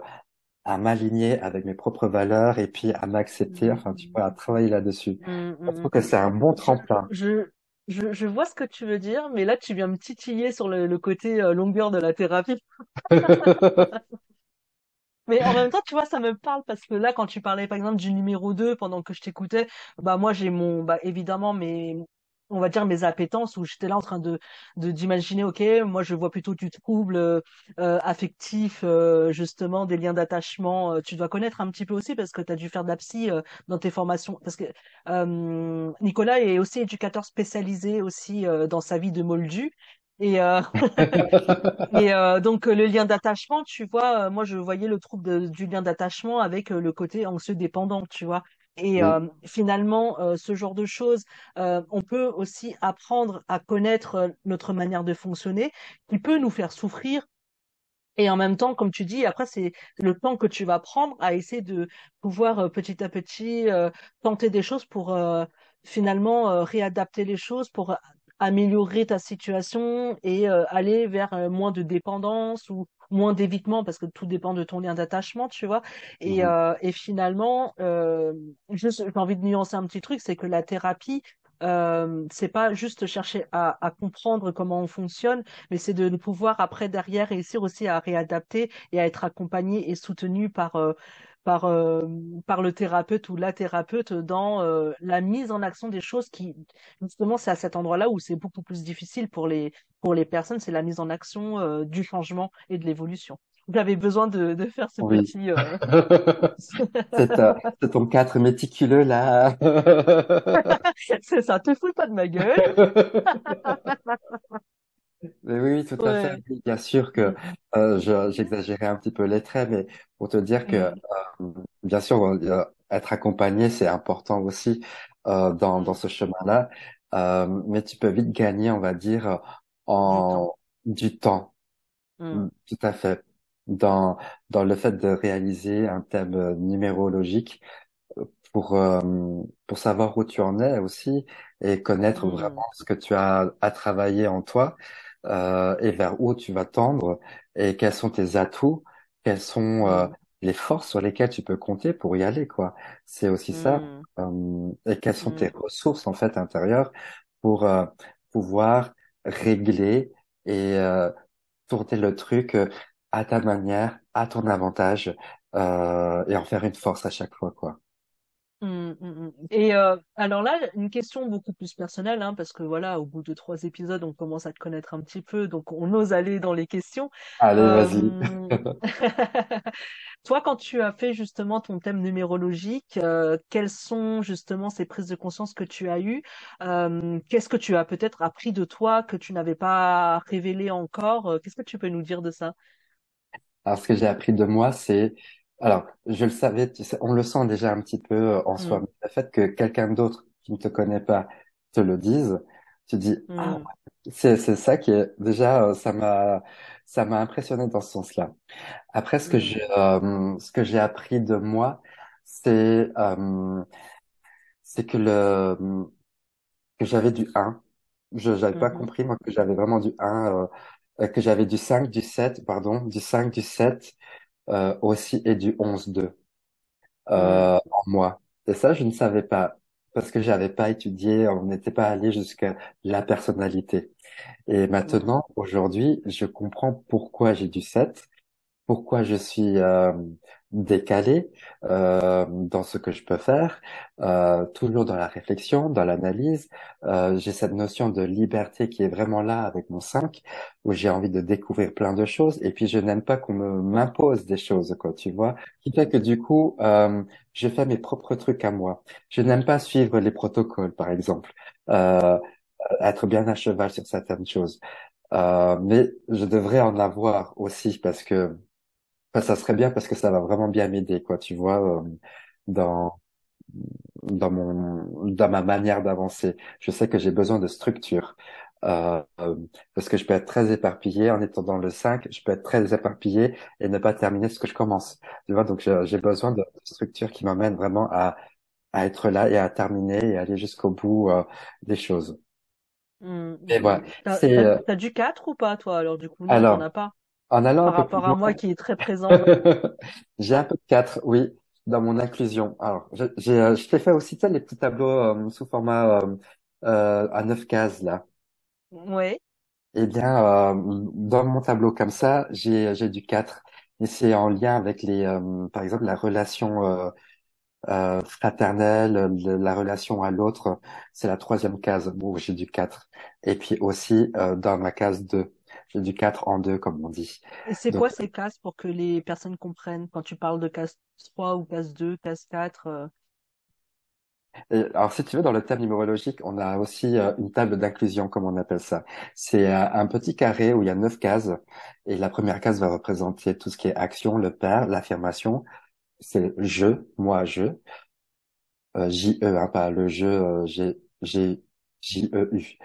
à m'aligner avec mes propres valeurs et puis à m'accepter. Enfin, tu peux à Mm, travailler là-dessus. mm, Je mm. trouve que c'est un bon tremplin. je, je, je vois ce que tu veux dire, mais là, tu viens me titiller sur le, le côté euh, longueur de la thérapie. Mais en même temps, tu vois, ça me parle parce que là, quand tu parlais, par exemple, du numéro 2 pendant que je t'écoutais, bah, moi, j'ai mon, bah, évidemment, mes, on va dire mes appétences où j'étais là en train de, d'imaginer, OK, moi, je vois plutôt du trouble, euh, euh, affectif, euh, justement, des liens d'attachement. Euh, tu dois connaître un petit peu aussi parce que tu as dû faire de la psy, euh, dans tes formations. Parce que, euh, Nicolas est aussi éducateur spécialisé aussi, dans sa vie de moldu. Et, euh, et euh, donc le lien d'attachement, tu vois, moi je voyais le trouble du lien d'attachement avec le côté anxieux dépendant, tu vois. Et euh, finalement, euh, ce genre de choses, euh, on peut aussi apprendre à connaître euh, notre manière de fonctionner, qui peut nous faire souffrir. Et en même temps, comme tu dis, après c'est le temps que tu vas prendre à essayer de pouvoir euh, petit à petit euh, tenter des choses pour euh, finalement euh, réadapter les choses, pour améliorer ta situation et euh, aller vers euh, moins de dépendance ou moins d'évitement parce que tout dépend de ton lien d'attachement, tu vois. Et, Mhm. euh, et finalement, euh, j'ai envie de nuancer un petit truc, c'est que la thérapie, euh, c'est pas juste chercher à, à comprendre comment on fonctionne, mais c'est de pouvoir après derrière réussir aussi à réadapter et à être accompagné et soutenu par euh, par euh, par le thérapeute ou la thérapeute dans euh, la mise en action des choses qui justement c'est à cet endroit-là où c'est beaucoup plus difficile pour les pour les personnes, c'est la mise en action euh, du changement et de l'évolution. J'avais besoin de, de faire ce Oui. petit euh, C'est c'est ton cadre méticuleux là. c'est ça, te fous pas de ma gueule. Mais oui, oui, tout à fait. Ouais. Oui, Bien sûr que euh, je- j'exagérais un petit peu les traits, mais pour te dire que, euh, bien sûr, euh, être accompagné, c'est important aussi euh, dans, dans ce chemin-là. Euh, mais tu peux vite gagner, on va dire, Du temps. en du temps. Mm, Mm, Tout à fait. Dans, dans le fait de réaliser un thème euh, numérologique pour, euh, pour savoir où tu en es aussi et connaître mm, vraiment ce que tu as à travailler en toi euh, et vers où tu vas tendre et quels sont tes atouts, quelles sont euh, mm, les forces sur lesquelles tu peux compter pour y aller, quoi. C'est aussi ça. mm, Euh, et quelles sont tes mm, ressources en fait intérieures pour euh, pouvoir régler et euh, tourner le truc euh, à ta manière, à ton avantage euh, et en faire une force à chaque fois, quoi. Mm, mm, mm. Et euh, alors là, une question beaucoup plus personnelle, hein, parce que voilà, au bout de trois épisodes, on commence à te connaître un petit peu, donc on ose aller dans les questions. Allez, vas-y. Toi, quand tu as fait justement ton thème numérologique, euh, quelles sont justement ces prises de conscience que tu as eues? Qu'est-ce que tu as peut-être appris de toi que tu n'avais pas révélé encore? Euh, Qu'est-ce que tu peux nous dire de ça? Alors, ce que j'ai appris de moi, c'est, alors, je le savais, tu sais, on le sent déjà un petit peu euh, en soi, Hmm, mais le fait que quelqu'un d'autre qui ne te connaît pas te le dise, tu dis, ah, hmm, ouais. c'est, c'est ça qui est, déjà, euh, ça m'a, ça m'a impressionné dans ce sens-là. Après, ce que hmm, j'ai, euh, ce que j'ai appris de moi, c'est, euh, c'est que le, que j'avais du un Je n'avais pas mhm, compris, moi, que j'avais vraiment du un euh, euh, que j'avais du 5 du 7 pardon, du 5 du 7 euh, aussi et du onze deux hmm, euh, en moi. Et ça, je ne savais pas parce que j'avais pas étudié, on n'était pas allé jusqu'à la personnalité. Et maintenant, aujourd'hui, je comprends pourquoi j'ai du 7 pourquoi je suis euh, décalé euh, dans ce que je peux faire, euh, toujours dans la réflexion, dans l'analyse. Euh, j'ai cette notion de liberté qui est vraiment là avec mon 5, où j'ai envie de découvrir plein de choses. Et puis je n'aime pas qu'on m'impose des choses, quoi, tu vois. Qui fait que du coup, euh, je fais mes propres trucs à moi. Je n'aime pas suivre les protocoles, par exemple. Euh, être bien à cheval sur certaines choses. Euh, mais je devrais en avoir aussi parce que Enfin, ça serait bien parce que ça va vraiment bien m'aider, quoi, tu vois, euh, dans dans mon dans ma manière d'avancer. Je sais que j'ai besoin de structure. Euh, euh, parce que je peux être très éparpillé en étant dans le 5, je peux être très éparpillé et ne pas terminer ce que je commence. Tu vois, donc j'ai besoin de structure qui m'amène vraiment à à être là et à terminer et aller jusqu'au bout euh, des choses. hmm. voilà, T'as, euh, du 4 ou pas, toi? Alors, du coup, non, alors as pas? En allant un Par plus rapport à loin. moi qui est très présent. J'ai un peu de quatre, oui, dans mon inclusion. Alors, je- j'ai, euh, je t'ai fait aussi les petits tableaux euh, sous format euh, euh, à neuf cases là. Ouais. Eh bien, euh, dans mon tableau comme ça, j'ai j'ai du 4. Et c'est en lien avec les, euh, par exemple, la relation euh, euh, fraternelle, le- la relation à l'autre. C'est la troisième case où j'ai du 4. Et puis aussi euh, dans ma case 2, j'ai du 4 en 2, comme on dit. Et c'est Donc, quoi ces cases pour que les personnes comprennent? Quand tu parles de case 3 ou case 2, case 4? euh, Et alors, si tu veux, dans le thème numérologique, on a aussi euh, une table d'inclusion, comme on appelle ça. C'est euh, un petit carré où il y a neuf cases, et la première case va représenter tout ce qui est action, le père, l'affirmation. C'est je, moi, je, euh, J-E, hein, pas le je, euh, G, G, J-E-U.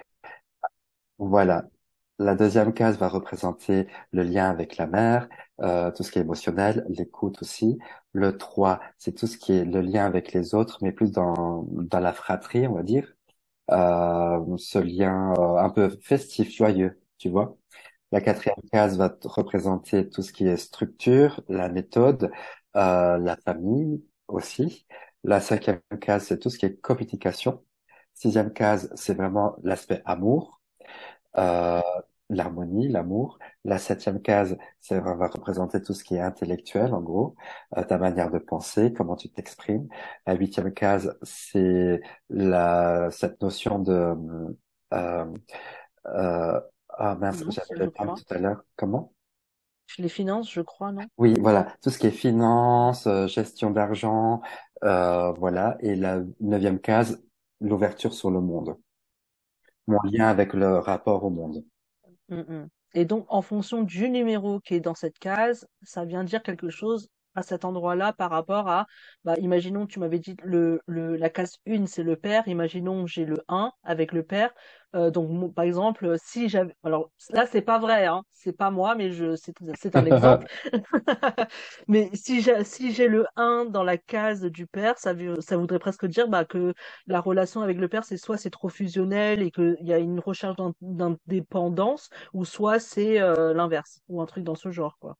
Voilà. La deuxième case va représenter le lien avec la mère, euh, tout ce qui est émotionnel, l'écoute aussi. Le 3, c'est tout ce qui est le lien avec les autres, mais plus dans, dans la fratrie, on va dire. euh, ce lien euh, un peu festif, joyeux, tu vois. La quatrième case va te représenter tout ce qui est structure, la méthode, euh, la famille aussi. La cinquième case, c'est tout ce qui est communication. Sixième case, c'est vraiment l'aspect amour, euh, l'harmonie, l'amour. La septième case, ça va représenter tout ce qui est intellectuel, en gros, euh, ta manière de penser, comment tu t'exprimes. La huitième case, c'est la cette notion de euh, euh, ah mince, j'avais le terme tout à l'heure. Comment? Les finances, je crois, non? Oui, voilà, tout ce qui est finance, euh, gestion d'argent, euh, voilà. Et la neuvième case, l'ouverture sur le monde, mon lien avec le rapport au monde. Mm, mm. Et donc, en fonction du numéro qui est dans cette case, ça vient dire quelque chose à cet endroit-là par rapport à, bah, imaginons, tu m'avais dit le, le, la case 1, c'est le père, imaginons j'ai le 1 avec le père. Euh, donc, par exemple, si j'avais, alors là, c'est pas vrai, hein, c'est pas moi, mais je, c'est, un exemple. Mais si j'ai, si j'ai le 1 dans la case du père, ça, ça voudrait presque dire bah, que la relation avec le père, c'est soit c'est trop fusionnel et qu'il y a une recherche d'in- d'indépendance, ou soit c'est euh, l'inverse, ou un truc dans ce genre, quoi.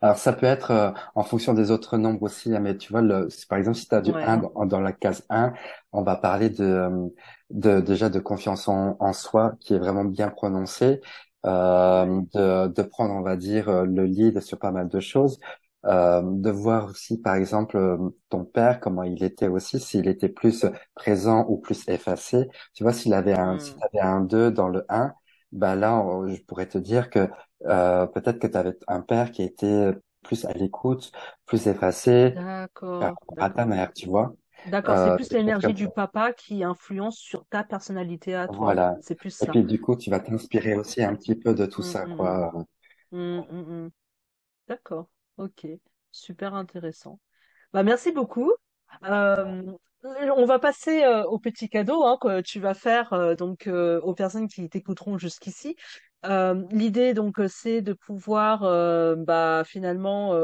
Alors, ça peut être euh, en fonction des autres nombres aussi, hein, mais tu vois, le, par exemple, si tu as du Ouais. 1 dans, dans la case 1, on va parler de, euh, de déjà de confiance en, en soi qui est vraiment bien prononcée, Ouais. euh, de, de prendre, on va dire, euh, le lead sur pas mal de choses, euh, de voir aussi, par exemple, euh, ton père, comment il était aussi, s'il était plus présent ou plus effacé. Tu vois, s'il avait un, si Hmm. un 2 dans le 1, bah là, on- je pourrais te dire que euh, peut-être que tu avais un père qui était plus à l'écoute, plus effacé D'accord, à ta mère, tu vois? D'accord, c'est Euh, plus l'énergie du papa qui influence sur ta personnalité à toi. Voilà. C'est plus Et ça. puis du coup, tu vas t'inspirer aussi un petit peu de tout Hmm, ça, hmm, quoi. hmm. D'accord, ok. Super intéressant. Bah, merci beaucoup. Euh, on va passer euh, au petit cadeau hein, que tu vas faire euh, donc euh, aux personnes qui t'écouteront jusqu'ici. L'idée donc c'est de pouvoir bah, finalement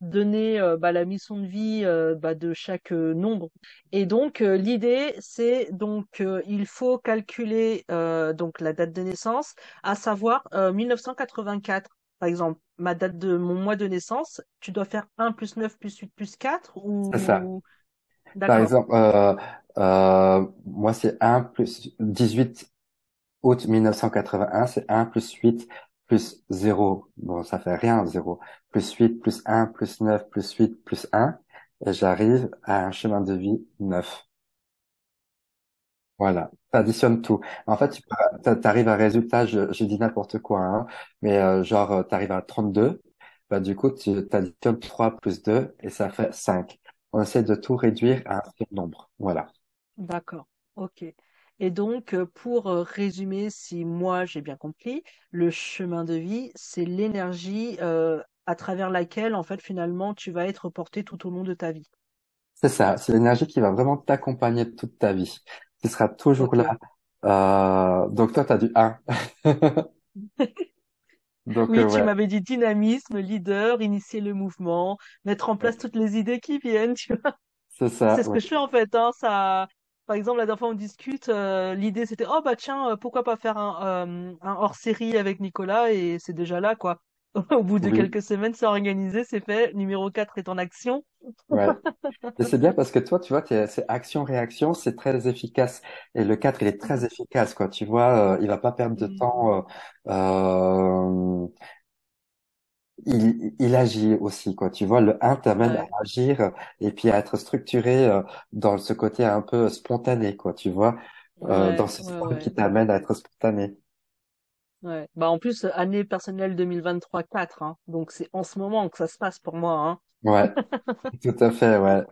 donner bah, la mission de vie bah, de chaque nombre. Et donc l'idée c'est donc il faut calculer donc la date de naissance, à savoir euh, 1984. Par exemple, ma date de mon mois de naissance, tu dois faire un plus 9 plus 8 plus 4 C'est ça. ou Par exemple, euh, euh, moi, c'est un plus 18 août 1981, c'est un plus 8 plus zéro. Bon, ça fait rien, zéro. Plus 8 plus un plus 9 plus 8 plus un, Et j'arrive à un chemin de vie 9. Voilà, t'additionnes tout. En fait, tu t'arrives à un résultat, je, je dis n'importe quoi, hein, mais euh, genre, euh, t'arrives à 32, bah, du coup, tu t'additionnes 3 plus 2 et ça fait 5. On essaie de tout réduire à un nombre. Voilà. D'accord, ok. Et donc, euh, pour euh, résumer, si moi j'ai bien compris, le chemin de vie, c'est l'énergie euh, à travers laquelle, en fait, finalement, tu vas être porté tout au long de ta vie. C'est ça, c'est l'énergie qui va vraiment t'accompagner toute ta vie, qui sera toujours là. Euh, donc toi, t'as du un. Donc euh, Oui, tu ouais, m'avais dit dynamisme, leader, initier le mouvement, mettre en ouais, place toutes les idées qui viennent, tu vois. c'est ça, C'est ce ouais. que je fais en fait, hein, ça... Par exemple, la dernière fois on discute, euh, l'idée c'était, oh bah tiens, euh, pourquoi pas faire un, euh, un hors-série avec Nicolas et c'est déjà là, quoi. Au bout de Oui, quelques semaines, c'est organisé, c'est fait. Numéro 4 est en action. ouais. Et c'est bien parce que toi, tu vois, c'est action-réaction, c'est très efficace. Et le 4 il est très efficace, quoi. Tu vois, euh, il va pas perdre de temps. Mm. euh, euh, il, il agit aussi, quoi. Tu vois, le un t'amène à agir et puis à être structuré euh, dans ce côté un peu spontané, quoi. Tu vois, euh, dans ce qui t'amène à être spontané. Ouais. Bah en plus, année personnelle 2023-4, hein. Donc c'est en ce moment que ça se passe pour moi, hein. Ouais, tout à fait, ouais.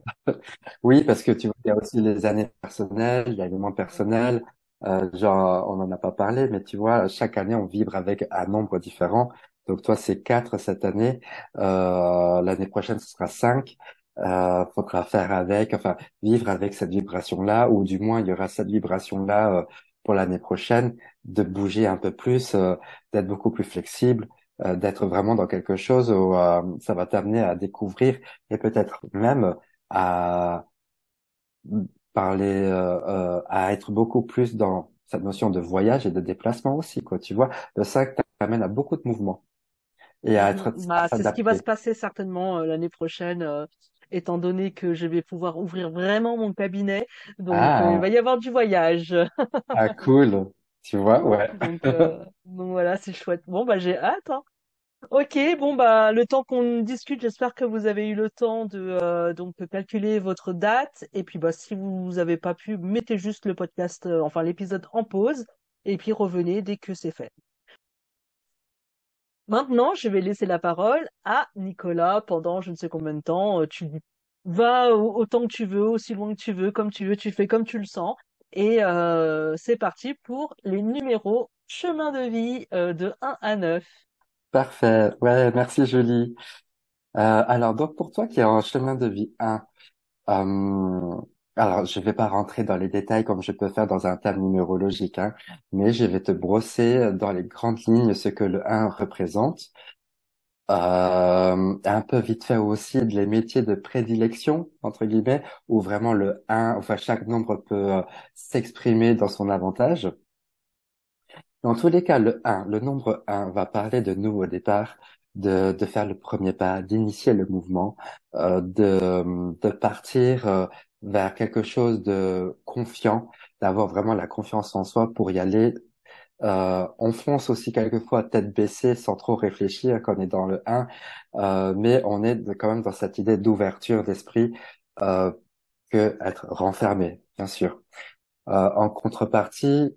Oui, parce que tu vois, il y a aussi les années personnelles, il y a les mois personnels. Euh, genre, on n'en a pas parlé, mais tu vois, chaque année, on vibre avec un nombre différent. Donc, toi, c'est quatre cette année. Euh, l'année prochaine, ce sera cinq. Euh, faudra faire avec, enfin, vivre avec cette vibration-là, ou du moins, il y aura cette vibration-là euh, pour l'année prochaine, de bouger un peu plus, euh, d'être beaucoup plus flexible, euh, d'être vraiment dans quelque chose où euh, ça va t'amener à découvrir et peut-être même à parler, euh, euh, à être beaucoup plus dans cette notion de voyage et de déplacement aussi, quoi. Tu vois, le 5 t'amène à beaucoup de mouvements et à être Mhm. à Bah, c'est ce qui va se passer certainement l'année prochaine, étant donné que je vais pouvoir ouvrir vraiment mon cabinet. Donc, euh, il va Ah, y avoir du voyage. ah, cool. Tu vois, ouais. Donc, euh, donc voilà, c'est chouette. Bon, bah, j'ai hâte, hein. Ok, bon, bah, le temps qu'on discute, j'espère que vous avez eu le temps de euh, donc calculer votre date. Et puis, bah, si vous n'avez pas pu, mettez juste le podcast, enfin l'épisode en pause, et puis revenez dès que c'est fait. Maintenant, je vais laisser la parole à Nicolas pendant je ne sais combien de temps. Euh, Tu vas au- autant que tu veux, aussi loin que tu veux, comme tu veux, tu fais comme tu le sens. Et euh, c'est parti pour les numéros chemin de vie euh, de 1 à 9. Parfait. Ouais, merci Julie. Euh, alors, donc pour toi qui es en chemin de vie 1, euh, alors je vais pas rentrer dans les détails comme je peux faire dans un terme numérologique, hein, mais je vais te brosser dans les grandes lignes ce que le 1 représente. Euh, un peu vite fait aussi les métiers de prédilection, entre guillemets, où vraiment le 1, enfin chaque nombre peut euh, s'exprimer dans son avantage. Dans tous les cas, le 1, le nombre 1 va parler de nous au départ, de, de faire le premier pas, d'initier le mouvement, euh, de, de partir euh, vers quelque chose de confiant, d'avoir vraiment la confiance en soi pour y aller. Euh, on fonce aussi quelquefois tête baissée sans trop réfléchir quand on est dans le 1, euh, mais on est quand même dans cette idée d'ouverture d'esprit euh, que être renfermé, bien sûr. Euh, en contrepartie,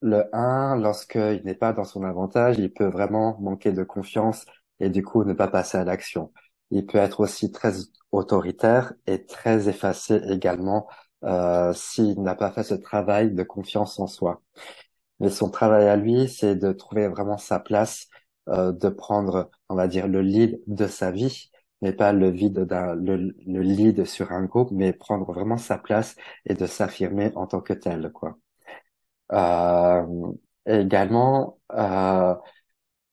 le 1, lorsqu'il n'est pas dans son avantage, il peut vraiment manquer de confiance et du coup ne pas passer à l'action. Il peut être aussi très autoritaire et très effacé également euh, s'il n'a pas fait ce travail de confiance en soi. Mais son travail à lui, c'est de trouver vraiment sa place, euh, de prendre, on va dire, le lead de sa vie, mais pas le vide d'un, le, le lead sur un groupe, mais prendre vraiment sa place et de s'affirmer en tant que tel, quoi. Euh, également, euh,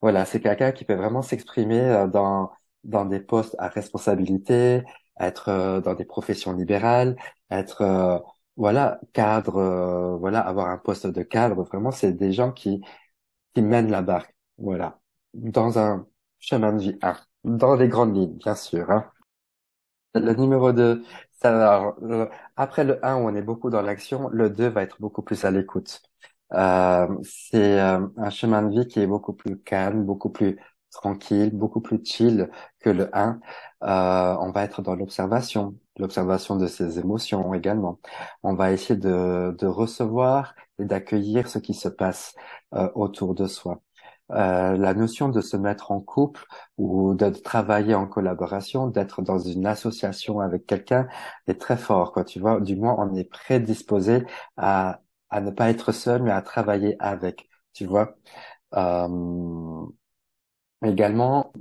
voilà, c'est quelqu'un qui peut vraiment s'exprimer euh, dans dans des postes à responsabilité, être euh, dans des professions libérales, être euh, voilà cadre, euh, voilà avoir un poste de cadre. Vraiment, c'est des gens qui qui mènent la barque, voilà, dans un chemin de vie 1, dans les grandes lignes, bien sûr. Hein. Le numéro 2, ça alors, euh, après le 1 où on est beaucoup dans l'action, le 2 va être beaucoup plus à l'écoute. Euh, c'est euh, un chemin de vie qui est beaucoup plus calme, beaucoup plus tranquille, beaucoup plus chill que le 1. Euh, on va être dans l'observation, l'observation de ses émotions également. On va essayer de, de recevoir et d'accueillir ce qui se passe euh, autour de soi. Euh, la notion de se mettre en couple ou de travailler en collaboration, d'être dans une association avec quelqu'un est très fort, quoi. Tu vois, du moins on est prédisposé à à ne pas être seul, mais à travailler avec. Tu vois. Euh, également,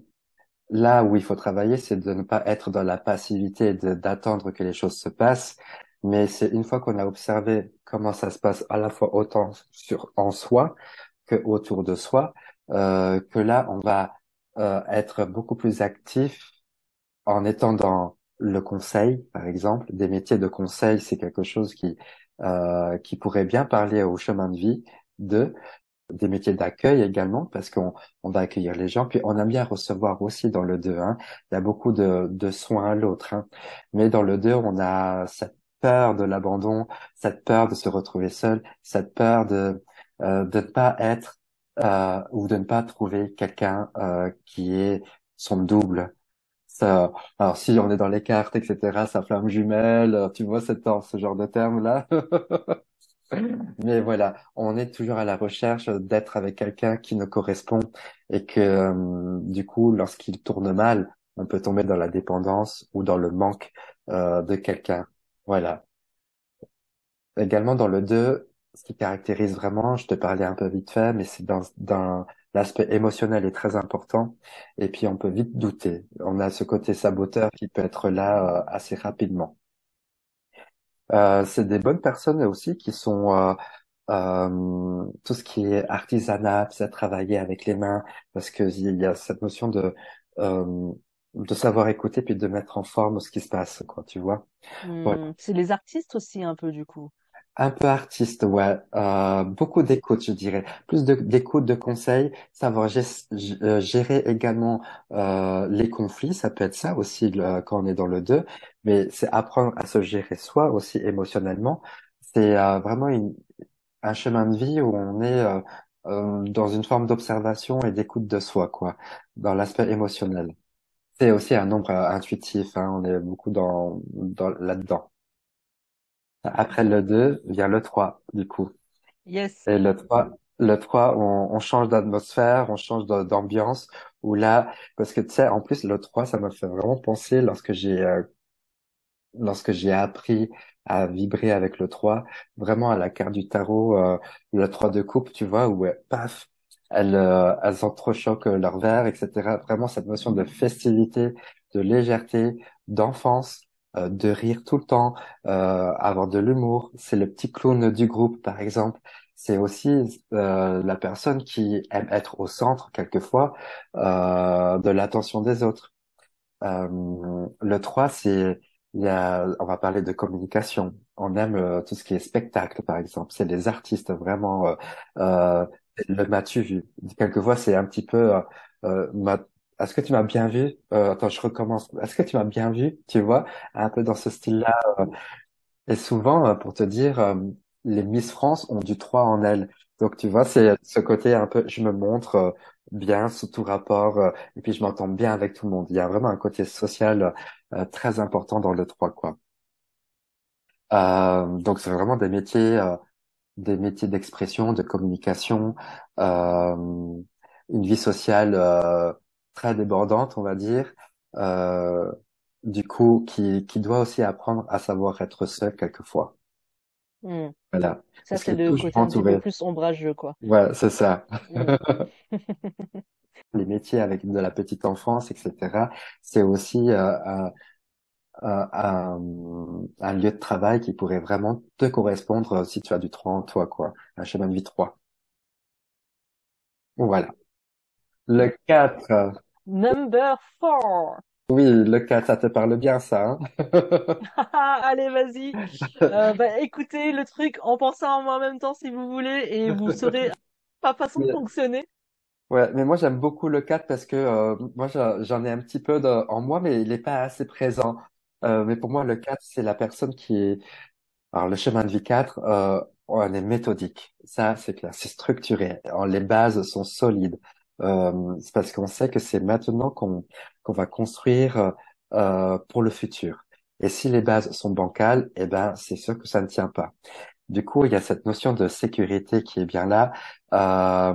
là où il faut travailler, c'est de ne pas être dans la passivité, d'attendre que les choses se passent. Mais c'est une fois qu'on a observé comment ça se passe à la fois autant sur en soi que autour de soi, euh, que là, on va euh, être beaucoup plus actif en étant dans le conseil, par exemple. Des métiers de conseil, c'est quelque chose qui euh, qui pourrait bien parler au chemin de vie de des métiers d'accueil également, parce qu'on on va accueillir les gens, puis on aime bien recevoir aussi dans le 2, hein. Il y a beaucoup de, de soins à l'autre, hein. Mais dans le 2, on a cette peur de l'abandon, cette peur de se retrouver seul, cette peur de, euh, de ne pas être euh, ou de ne pas trouver quelqu'un euh, qui est son double. Ça, alors si on est dans les cartes, etc., sa flamme jumelle, tu vois, ce genre de termes-là. Mais voilà, on est toujours à la recherche d'être avec quelqu'un qui nous correspond et que euh, du coup, lorsqu'il tourne mal, on peut tomber dans la dépendance ou dans le manque euh, de quelqu'un. Voilà. Également dans le 2, ce qui caractérise vraiment, je te parlais un peu vite fait, mais c'est dans, l'aspect émotionnel est très important. Et puis on peut vite douter. On a ce côté saboteur qui peut être là euh, assez rapidement. Euh, c'est des bonnes personnes aussi qui sont euh, euh, tout ce qui est artisanat, c'est travailler avec les mains, parce que il y a cette notion de euh, de savoir écouter puis de mettre en forme ce qui se passe, quoi, tu vois? Hmm, C'est les artistes aussi un peu du coup. Un peu artiste, ouais. Euh, beaucoup d'écoute, je dirais. Plus d'écoute, de conseils, savoir euh, gérer également euh, les conflits, ça peut être ça aussi quand on est dans le deux, mais c'est apprendre à se gérer soi aussi émotionnellement. C'est euh, vraiment une, un chemin de vie où on est euh, euh, dans une forme d'observation et d'écoute de soi, quoi, dans l'aspect émotionnel. C'est aussi un nombre euh, intuitif, hein, on est beaucoup dans, dans là-dedans. Après le 2 vient le 3 du coup. Yes. Et le 3 le 3 on, on change d'atmosphère, on change d'ambiance, où là, parce que tu sais, en plus, le 3 ça m'a fait vraiment penser lorsque j'ai euh, lorsque j'ai appris à vibrer avec le 3 vraiment à la carte du tarot, euh, le 3 de coupe, tu vois, où euh, paf, elles, euh, elles entrechoquent leur verre, etc. Vraiment cette notion de festivité, de légèreté, d'enfance, euh, de rire tout le temps, euh, avoir de l'humour. C'est le petit clown du groupe, par exemple. C'est aussi euh, la personne qui aime être au centre, quelquefois, euh, de l'attention des autres. Le 3, c'est, a, on va parler de communication. On aime tout ce qui est spectacle, par exemple. C'est les artistes vraiment. Euh, euh, le m'as-tu vu? Quelquefois, c'est un petit peu. Euh, euh, est-ce que tu m'as bien vu? Euh, attends, je recommence. Est-ce que tu m'as bien vu? Tu vois, un peu dans ce style-là. Et souvent, euh, pour te dire, euh, les Miss France ont du 3 en elles. Donc, tu vois, c'est ce côté un peu, je me montre euh, bien sous tout rapport, euh, et puis je m'entends bien avec tout le monde. Il y a vraiment un côté social euh, très important dans le 3, quoi. Euh, donc, c'est vraiment des métiers, euh, des métiers d'expression, de communication, euh, une vie sociale euh, très débordante, on va dire. Euh, du coup, qui, qui doit aussi apprendre à savoir être seul quelquefois. Hmm. Voilà. Ça, c'est le côté un petit peu entouré. plus ombrageux, quoi. Ouais, c'est ça. Hmm. Les métiers avec de la petite enfance, etc. C'est aussi euh, un, un, un, un lieu de travail qui pourrait vraiment te correspondre euh, si tu as du 3 en toi, quoi. Un chemin de vie 3. Voilà. Le 4. Number four. Oui, le 4, ça te parle bien, ça, hein? Allez, vas-y. Euh, bah, écoutez le truc en pensant en moi en même temps si vous voulez et vous saurez ma façon de fonctionner. Ouais, mais moi j'aime beaucoup le 4 parce que euh, moi j'en ai un petit peu de- en moi, mais il n'est pas assez présent. Euh, mais pour moi, le 4, c'est la personne qui est Alors, le chemin de vie 4, euh, on est méthodique. Ça, c'est clair. C'est structuré. Alors, les bases sont solides. Euh, c'est parce qu'on sait que c'est maintenant qu'on qu'on va construire euh, pour le futur. Et si les bases sont bancales, eh ben, c'est sûr que ça ne tient pas. Du coup, il y a cette notion de sécurité qui est bien là. Euh,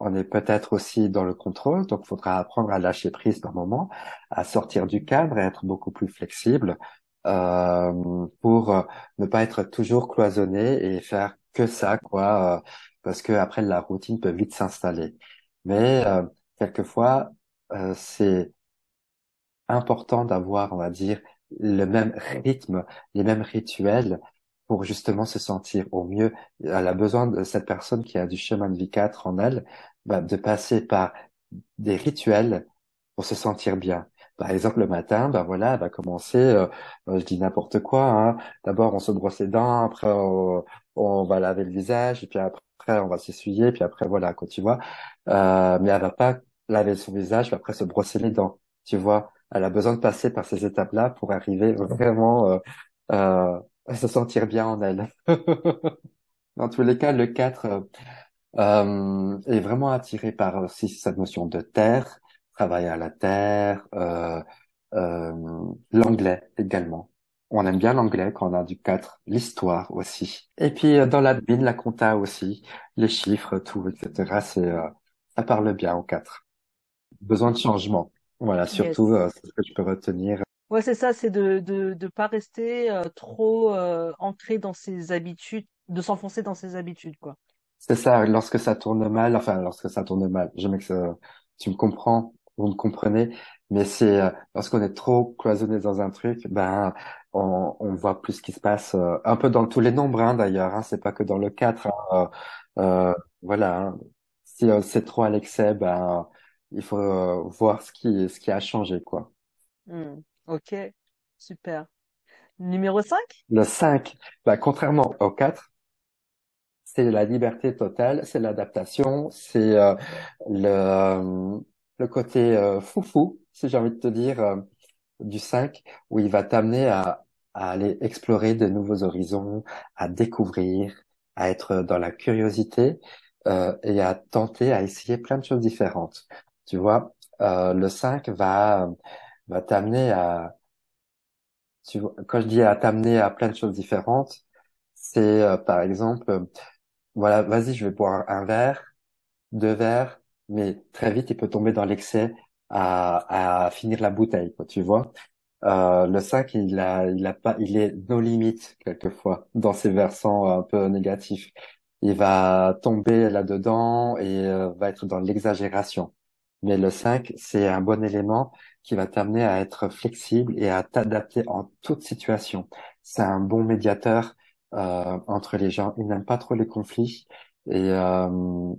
on est peut-être aussi dans le contrôle, donc il faudra apprendre à lâcher prise par moment, à sortir du cadre et être beaucoup plus flexible euh, pour euh, ne pas être toujours cloisonné et faire que ça, quoi, euh, parce que après la routine peut vite s'installer. Mais euh, quelquefois, euh, c'est important d'avoir, on va dire, le même rythme, les mêmes rituels pour justement se sentir au mieux. Elle a besoin de cette personne qui a du chemin de vie 4 en elle, bah, de passer par des rituels pour se sentir bien. Par exemple, le matin, ben voilà, elle va commencer, euh, euh, je dis n'importe quoi, hein. D'abord, on se brosse les dents, après, on va laver le visage, et puis après, on va s'essuyer, puis après, voilà, quoi, tu vois. Euh, mais elle va pas laver son visage, puis après se brosser les dents, tu vois. Elle a besoin de passer par ces étapes-là pour arriver vraiment euh, euh, à se sentir bien en elle. Dans tous les cas, le 4 euh, euh, est vraiment attiré par aussi cette notion de terre, travailler à la terre, euh, euh, l'anglais également. On aime bien l'anglais quand on a du 4, l'histoire aussi. Et puis euh, dans l'admin, la compta aussi, les chiffres, tout, etc. C'est, euh, ça parle bien au 4. Besoin de changement. Voilà, surtout, Yes. euh, c'est ce que je peux retenir. Ouais, c'est ça, c'est de de de pas rester euh, trop euh, ancré dans ses habitudes, de s'enfoncer dans ses habitudes, quoi. C'est ça, lorsque ça tourne mal, enfin, lorsque ça tourne mal, je que ça- tu me comprends, vous me comprenez, mais c'est euh, lorsqu'on est trop cloisonné dans un truc, ben, on, on voit plus ce qui se passe, euh, un peu dans tous les nombres, hein, d'ailleurs, hein, c'est pas que dans le 4, hein, euh, euh, voilà, hein. Si euh, c'est trop à l'excès, ben, il faut euh, voir ce qui, ce qui a changé, quoi. Hmm. Ok, super. Numéro 5? Le 5, bah, contrairement au 4, c'est la liberté totale, c'est l'adaptation, c'est euh, le, le côté euh, foufou, si j'ai envie de te dire, euh, du 5, où il va t'amener à, à aller explorer de nouveaux horizons, à découvrir, à être dans la curiosité euh, et à tenter, à essayer plein de choses différentes. Tu vois, euh, le 5 va, va t'amener à, tu vois, quand je dis à t'amener à plein de choses différentes, c'est euh, par exemple, voilà, vas-y, je vais boire un verre, deux verres, mais très vite, il peut tomber dans l'excès à, à finir la bouteille, quoi, tu vois. Euh, le 5, il a, il a pas, il est nos limites quelquefois dans ses versants un peu négatifs. Il va tomber là-dedans et euh, va être dans l'exagération. Mais le 5, c'est un bon élément qui va t'amener à être flexible et à t'adapter en toute situation. C'est un bon médiateur euh, entre les gens. Il n'aime pas trop les conflits et, euh,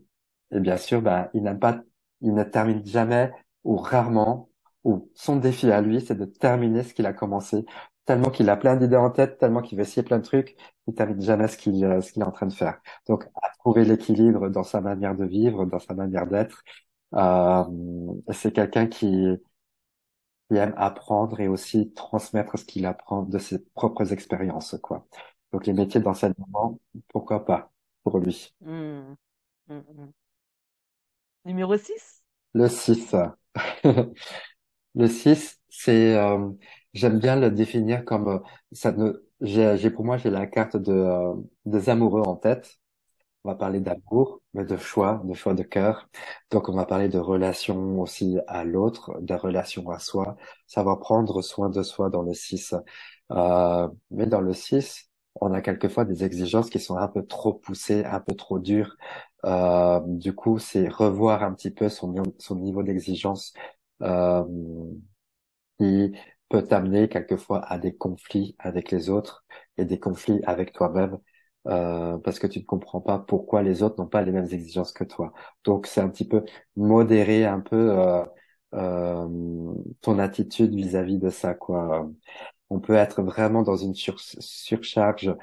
et bien sûr, ben, il n'aime pas, il ne termine jamais ou rarement ou son défi à lui, c'est de terminer ce qu'il a commencé. Tellement qu'il a plein d'idées en tête, tellement qu'il veut essayer plein de trucs, il termine jamais ce qu'il euh, ce qu'il est en train de faire. Donc, à trouver l'équilibre dans sa manière de vivre, dans sa manière d'être. Euh, c'est quelqu'un qui, qui aime apprendre et aussi transmettre ce qu'il apprend de ses propres expériences, quoi. Donc, les métiers d'enseignement, pourquoi pas pour lui. Hmm. Hmm, hmm. Numéro 6? Le 6. Le 6, c'est, euh, j'aime bien le définir comme, euh, ça ne, j'ai, j'ai- pour moi, j'ai la carte de, euh, des amoureux en tête. On va parler d'amour, mais de choix, de choix de cœur. Donc, on va parler de relation aussi à l'autre, de relation à soi, savoir prendre soin de soi dans le 6. Euh, mais dans le 6, on a quelquefois des exigences qui sont un peu trop poussées, un peu trop dures. Euh, du coup, c'est revoir un petit peu son, niveau- d'exigence. Euh, qui peut t'amener quelquefois à des conflits avec les autres et des conflits avec toi-même euh, parce que tu ne comprends pas pourquoi les autres n'ont pas les mêmes exigences que toi. Donc c'est un petit peu modérer un peu ton attitude vis-à-vis de ça quoi. On peut être vraiment dans une sur- surcharge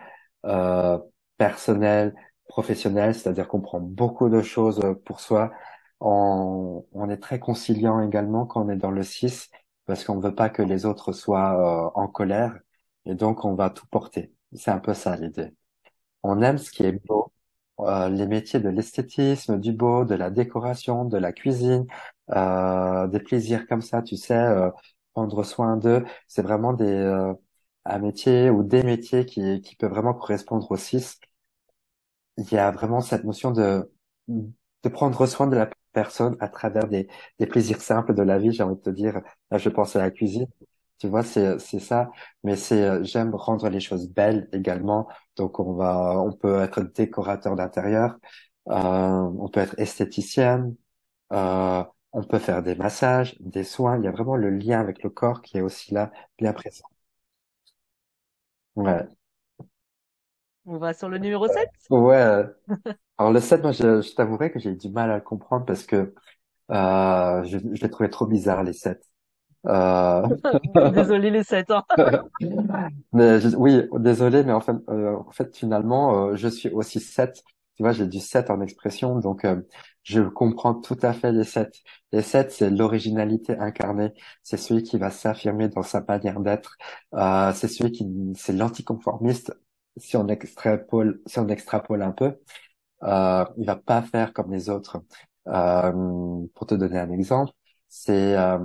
euh, personnelle, professionnelle, c'est-à-dire qu'on prend beaucoup de choses pour soi. On, on est très conciliant également quand on est dans le 6 parce qu'on ne veut pas que les autres soient euh, en colère et donc on va tout porter. C'est un peu ça l'idée. On aime ce qui est beau, euh, les métiers de l'esthétisme, du beau, de la décoration, de la cuisine, euh, des plaisirs comme ça, tu sais, euh, prendre soin d'eux. C'est vraiment des euh, un métier ou des métiers qui qui peuvent vraiment correspondre aux six. Il y a vraiment cette notion de de prendre soin de la personne à travers des des plaisirs simples de la vie. J'ai envie de te dire, là, je pense à la cuisine. Tu vois, c'est c'est ça, mais c'est euh, j'aime rendre les choses belles également. Donc on va on peut être décorateur d'intérieur, euh, on peut être esthéticienne, euh, on peut faire des massages, des soins. Il y a vraiment le lien avec le corps qui est aussi là, bien présent. Ouais, On va sur le numéro 7? ouais. Alors le 7, moi je, je t'avouerai que j'ai eu du mal à le comprendre parce que euh, je, je l'ai trouvé trop bizarre les 7. Euh, Désolé les 7 hein. Mais je- oui, désolé, mais en fait, euh, en fait finalement, euh, je suis aussi 7. Tu vois, j'ai du 7 en expression, donc euh, je comprends tout à fait les 7. Les 7, c'est l'originalité incarnée. C'est celui qui va s'affirmer dans sa manière d'être. Euh, c'est celui qui, c'est l'anticonformiste. Si on extrapole, si on extrapole un peu, euh, il va pas faire comme les autres. Euh, pour te donner un exemple, c'est euh,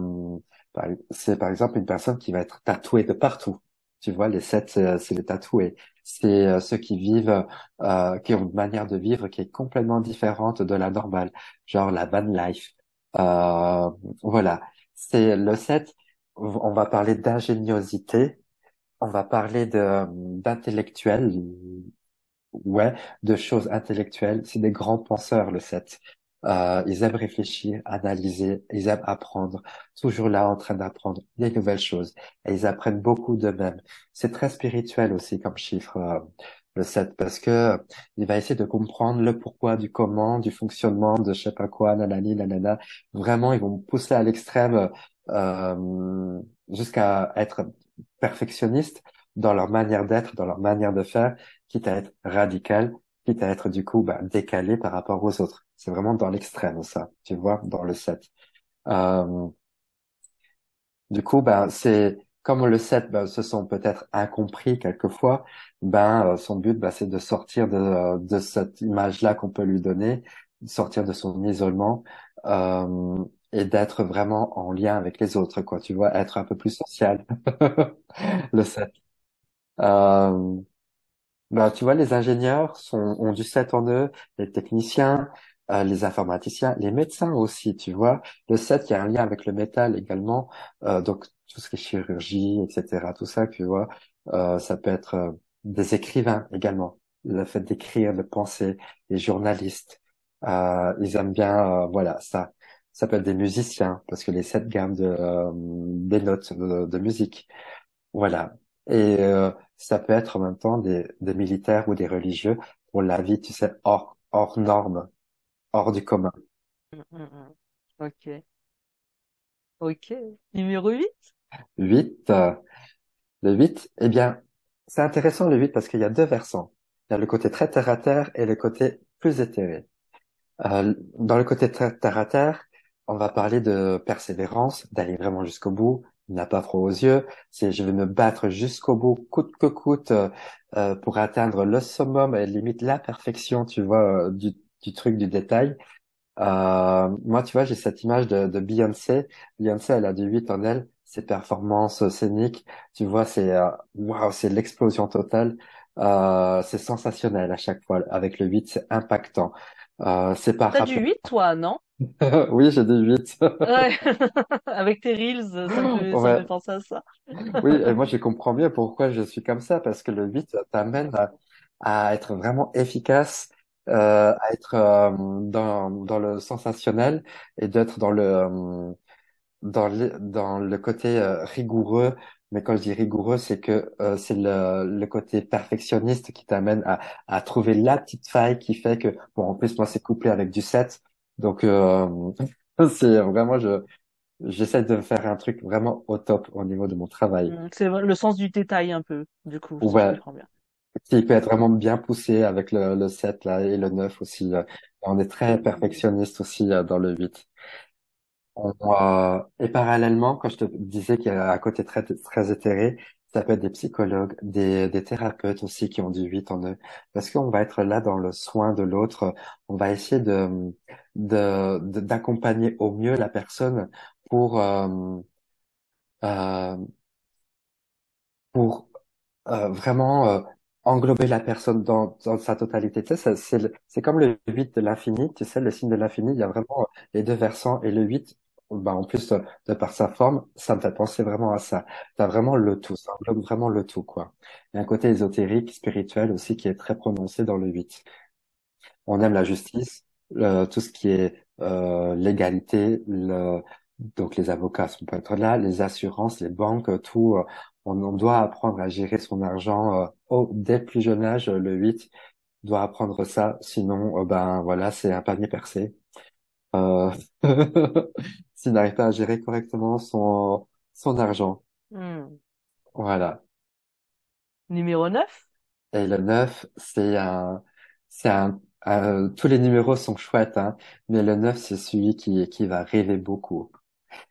c'est par exemple une personne qui va être tatouée de partout. Tu vois, les sept, c'est les tatoués. C'est euh, ceux qui vivent, euh, qui ont une manière de vivre qui est complètement différente de la normale, genre la van life. Euh, voilà, c'est le 7. On va parler d'ingéniosité, on va parler de d'intellectuel, Ouais, de choses intellectuelles. C'est des grands penseurs, le 7. Euh, ils aiment réfléchir, analyser, ils aiment apprendre, toujours là en train d'apprendre des nouvelles choses. Et ils apprennent beaucoup d'eux-mêmes. C'est très spirituel aussi comme chiffre, euh, le 7, parce que il va essayer de comprendre le pourquoi du comment, du fonctionnement de je sais pas quoi, nanani, nanana. Vraiment, ils vont pousser à l'extrême euh, jusqu'à être perfectionnistes dans leur manière d'être, dans leur manière de faire, quitte à être radical, quitte à être du coup bah, décalé par rapport aux autres. C'est vraiment dans l'extrême ça, tu vois, dans le 7. Euh, du coup, ben c'est comme le 7 ben, se sont peut-être incompris quelquefois, ben son but ben, c'est de sortir de, de cette image-là qu'on peut lui donner, sortir de son isolement euh, et d'être vraiment en lien avec les autres, quoi. Tu vois, être un peu plus social. Le 7. Euh, ben, tu vois, les ingénieurs sont, ont du 7 en eux, les techniciens, euh, les informaticiens, les médecins aussi, tu vois. Le 7, il y a un lien avec le métal également, euh, donc tout ce qui est chirurgie, etc., tout ça, tu vois. Euh, ça peut être euh, des écrivains également, le fait d'écrire, de penser, les journalistes, euh, ils aiment bien, voilà, ça. Ça peut être des musiciens, parce que les 7 gammes de, des notes de, de musique. Voilà. Et ça peut être en même temps des, des militaires ou des religieux pour la vie, tu sais, hors, hors norme, hors du commun. Mm, mm, mm. Ok. Ok. Numéro 8? 8, euh, le 8, eh bien, c'est intéressant le 8 parce qu'il y a deux versants. Il y a le côté très terre à terre et le côté plus éthéré. Euh, dans le côté très terre à terre, on va parler de persévérance, d'aller vraiment jusqu'au bout, n'a pas froid aux yeux, c'est je vais me battre jusqu'au bout, coûte que coûte, euh, euh, pour atteindre le summum et limite la perfection, tu vois, euh, du, du truc, du détail. Euh, moi, tu vois, j'ai cette image de, de Beyoncé. Beyoncé, elle a du 8 en elle. Ses performances scéniques, tu vois, c'est euh, waouh, c'est l'explosion totale. Euh, c'est sensationnel à chaque fois. Avec le 8, c'est impactant. Euh, c'est par T'as du rapport... 8, toi, non? Oui, j'ai du 8. Ouais. Avec tes reels, ça me fait, ça me Ouais. fait penser à ça. Oui, et moi, je comprends bien pourquoi je suis comme ça, parce que le 8 t'amène à, à être vraiment efficace, euh, à être euh, dans, dans le sensationnel et d'être dans le, euh, dans le, dans le côté euh, rigoureux. Mais quand je dis rigoureux, c'est que euh, c'est le, le côté perfectionniste qui t'amène à, à trouver la petite faille qui fait que, bon, en plus, moi, c'est couplé avec du 7. Donc, euh, c'est vraiment, je, j'essaie de faire un truc vraiment au top au niveau de mon travail. Mm, C'est le sens du détail un peu, du coup, si Ouais, bien. qui peut être vraiment bien poussé avec le, le 7 là et le 9 aussi. euh. On est très perfectionniste aussi euh, dans le 8. On, euh, et parallèlement, quand je te disais qu'il y a un côté très, très éthéré, ça peut être des psychologues, des, des thérapeutes aussi qui ont du 8 en eux. Parce qu'on va être là dans le soin de l'autre. On va essayer de, de, de- d'accompagner au mieux la personne pour, euh, euh, pour euh, vraiment euh, englober la personne dans, dans sa totalité. Tu sais, c'est c'est comme le 8 de l'infini, tu sais, le signe de l'infini, il y a vraiment euh, les deux versants et le 8, bah, en plus de, de par sa forme, ça me fait penser vraiment à ça. T'as vraiment le tout, ça englobe vraiment le tout, quoi. Il y a un côté ésotérique, spirituel aussi qui est très prononcé dans le 8. On aime la justice, le- tout ce qui est euh, l'égalité, le, donc les avocats sont pas être là, les assurances, les banques, tout. euh, on, on doit apprendre à gérer son argent euh, au, dès le plus jeune âge. Le 8 doit apprendre ça, sinon euh, ben voilà, c'est un panier percé. Euh, s'il n'arrive pas à gérer correctement son son argent, Hmm. voilà. Numéro 9? Et le 9, c'est un, c'est un, un- tous les numéros sont chouettes, hein, mais le 9, c'est celui qui, qui va rêver beaucoup.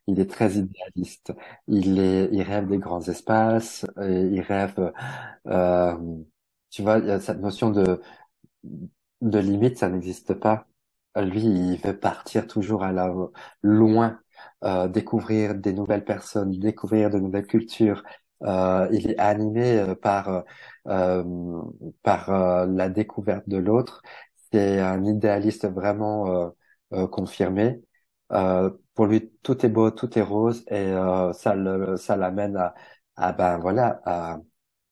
Il est très idéaliste. Il est, il rêve des grands espaces, il rêve, euh, tu vois, il y a cette notion de, de limite, ça n'existe pas. Lui, il veut partir toujours à la, loin, euh, découvrir des nouvelles personnes, découvrir de nouvelles cultures. Euh, il est animé euh, par, euh, par euh, la découverte de l'autre. C'est un idéaliste vraiment euh, euh, confirmé. Euh, pour lui, tout est beau, tout est rose, et ça le, ça l'amène à, à ben voilà, à,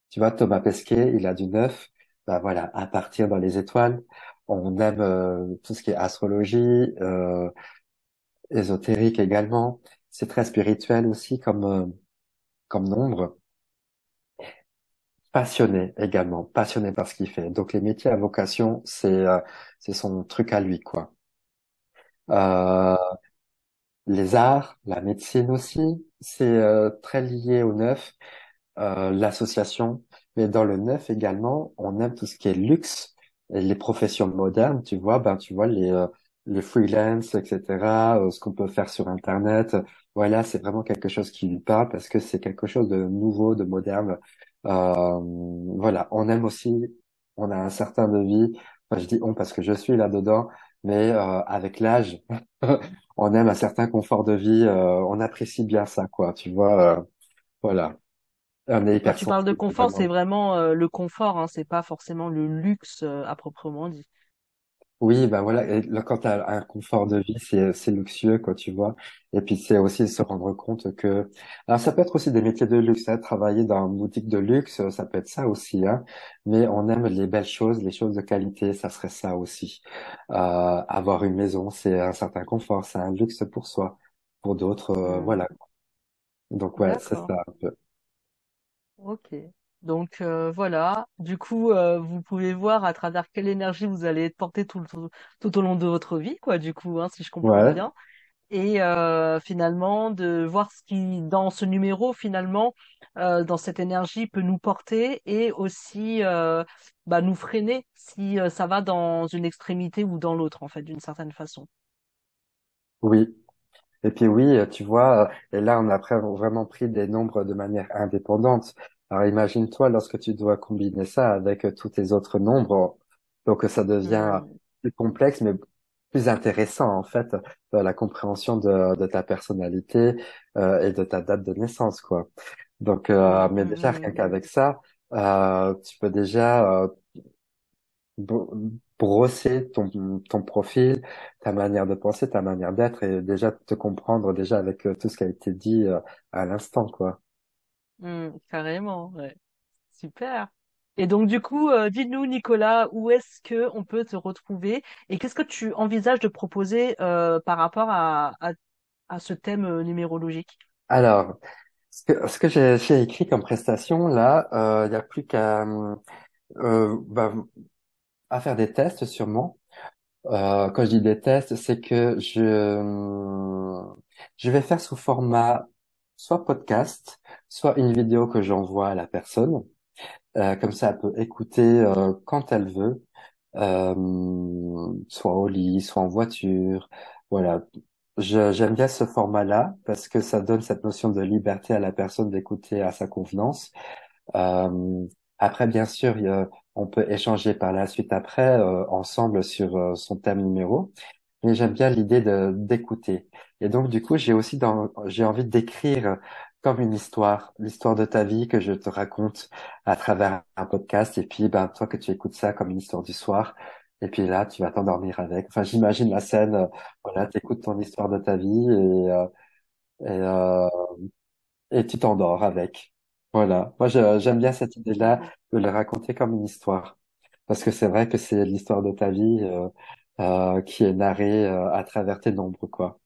tu vois, Thomas Pesquet, il a du neuf, ben voilà, à partir dans les étoiles. On aime euh, tout ce qui est astrologie, euh, ésotérique également. C'est très spirituel aussi comme comme nombre. Passionné également, passionné par ce qu'il fait. Donc les métiers à vocation, c'est euh, c'est son truc à lui quoi. Euh, les arts, la médecine aussi, c'est euh, très lié au neuf, euh, l'association, mais dans le neuf également, on aime tout ce qui est luxe et les professions modernes, tu vois, ben tu vois les euh, les freelance, etc., euh, ce qu'on peut faire sur Internet, voilà, c'est vraiment quelque chose qui lui parle parce que c'est quelque chose de nouveau, de moderne. Euh, voilà, on aime aussi, on a un certain de vie, enfin, je dis on parce que je suis là-dedans, mais euh, avec l'âge, on aime un certain confort de vie, euh, on apprécie bien ça, quoi, tu vois, euh, voilà. On est Quand tu parles de confort, c'est vraiment euh, le confort, hein, c'est pas forcément le luxe euh, à proprement dit. Oui, ben voilà, et là, quand tu as un confort de vie, c'est c'est luxueux, quoi, tu vois. Et puis c'est aussi se rendre compte que, alors ça peut être aussi des métiers de luxe, hein, travailler dans une boutique de luxe, ça peut être ça aussi, hein. Mais on aime les belles choses, les choses de qualité, ça serait ça aussi. Euh, avoir une maison, c'est un certain confort, c'est un luxe pour soi. Pour d'autres, euh, Hmm, voilà. Donc ouais, c'est D'accord. ça un peu. Ok. Donc euh, voilà. Du coup, euh, vous pouvez voir à travers quelle énergie vous allez être porté tout, le- tout, tout au long de votre vie, quoi, du coup, hein, si je comprends Ouais, bien. Et euh, finalement, de voir ce qui, dans ce numéro, finalement, euh, dans cette énergie, peut nous porter et aussi euh, bah, nous freiner si euh, ça va dans une extrémité ou dans l'autre, en fait, d'une certaine façon. oui. Et puis oui, tu vois, et là on a vraiment pris des nombres de manière indépendante. Alors imagine-toi lorsque tu dois combiner ça avec euh, tous tes autres nombres, donc euh, ça devient plus complexe mais plus intéressant en fait dans la compréhension de, de ta personnalité euh, et de ta date de naissance quoi. Donc euh, mais déjà rien qu'avec ça, euh, tu peux déjà euh, bro- brosser ton, ton profil, ta manière de penser, ta manière d'être et déjà te comprendre déjà avec euh, tout ce qui a été dit euh, à l'instant, quoi. Hmm, carrément, ouais. Super. Et donc, du coup, euh, dis-nous, Nicolas, où est-ce que on peut te retrouver et qu'est-ce que tu envisages de proposer euh, par rapport à, à, ce thème euh, numérologique? Alors, ce que, j'ai écrit comme prestation, là, euh, il n'y a plus qu'à bah, à faire des tests sûrement. Euh, quand je dis des tests, c'est que je, je vais faire sous format soit podcast, soit une vidéo que j'envoie à la personne. Euh, comme ça, elle peut écouter euh, quand elle veut, euh, soit au lit, soit en voiture. Voilà. J'aime bien ce format-là parce que ça donne cette notion de liberté à la personne d'écouter à sa convenance. Euh, après, bien sûr, on peut échanger par la suite après euh, ensemble sur euh, son thème numéro. Mais j'aime bien l'idée de d'écouter. Et donc, du coup, j'ai aussi j'ai envie d'écrire comme une histoire, l'histoire de ta vie que je te raconte à travers un podcast. Et puis, ben, toi, que tu écoutes ça comme une histoire du soir. Et puis là, tu vas t'endormir avec. Enfin, j'imagine la scène. euh, voilà, t'écoutes ton histoire de ta vie et, euh, et, euh, et tu t'endors avec. Voilà. Moi, j'aime bien cette idée-là de le raconter comme une histoire. Parce que c'est vrai que c'est l'histoire de ta vie euh, euh, qui est narrée euh, à travers tes nombres, quoi.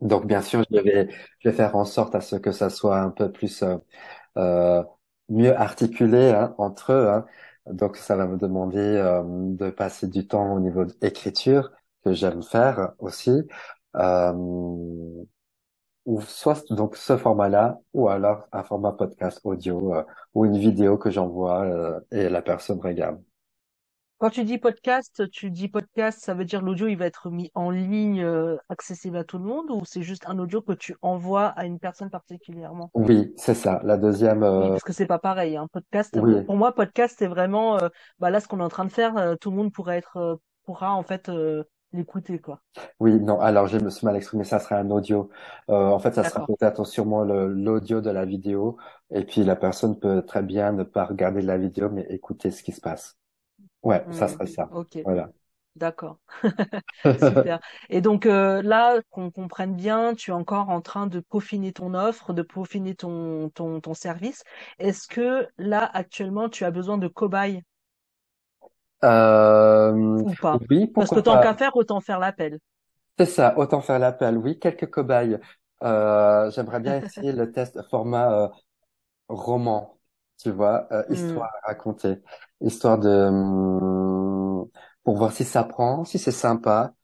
Donc, bien sûr, je vais, je faire en sorte à ce que ça soit un peu plus euh, euh, mieux articulé hein, entre eux. hein. Donc, ça va me demander euh, de passer du temps au niveau d'écriture, que j'aime faire aussi. Ou soit donc ce format-là, ou alors un format podcast audio ou une vidéo que j'envoie et la personne regarde. Quand tu dis podcast, tu dis podcast, ça veut dire l'audio, il va être mis en ligne, euh, accessible à tout le monde, ou c'est juste un audio que tu envoies à une personne particulièrement? Oui, c'est ça. La deuxième, Oui, euh, parce que c'est pas pareil. Un podcast, pour, oui, pour moi, podcast, c'est vraiment, euh, bah là, ce qu'on est en train de faire, euh, tout le monde pourrait être, euh, pourra en fait euh, l'écouter, quoi. oui, non. Alors, je me suis mal exprimé. Ça sera un audio. Euh, en fait, ça sera peut-être sûrement l'audio de la vidéo. Et puis, la personne peut très bien ne pas regarder la vidéo, mais écouter ce qui se passe. Ouais, ça Hmm, serait ça. Ok, Voilà. d'accord. Super. Et donc euh, là, qu'on comprenne bien, tu es encore en train de peaufiner ton offre, de peaufiner ton, ton, ton service. Est-ce que là, actuellement, tu as besoin de cobayes? Euh, ou pas? oui, Parce que tant qu'à faire, autant faire l'appel. C'est ça. Autant faire l'appel. Oui, quelques cobayes. Euh, j'aimerais bien essayer le test format euh, roman, tu vois, euh, histoire à raconter, histoire de hum, pour voir si ça prend, si c'est sympa.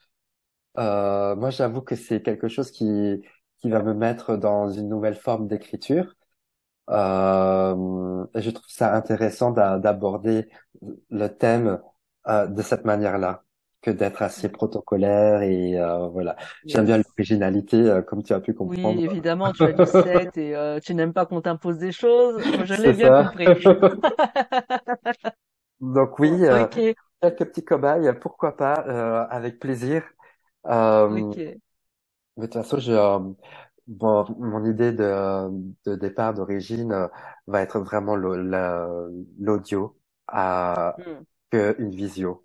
Euh, moi, j'avoue que c'est quelque chose qui qui va me mettre dans une nouvelle forme d'écriture. Euh, et je trouve ça intéressant d'aborder le thème euh, de cette manière-là que d'être assez protocolaire et euh, voilà. J'aime bien l'originalité, euh, comme tu as pu comprendre. Oui, évidemment, tu as 17 et euh, tu n'aimes pas qu'on t'impose des choses. Je l'ai bien compris. Donc oui, euh, quelques petits cobayes, pourquoi pas, avec plaisir. Mais de toute façon, je, bon, mon idée de, de départ d'origine va être vraiment l'audio à hmm. que une visio.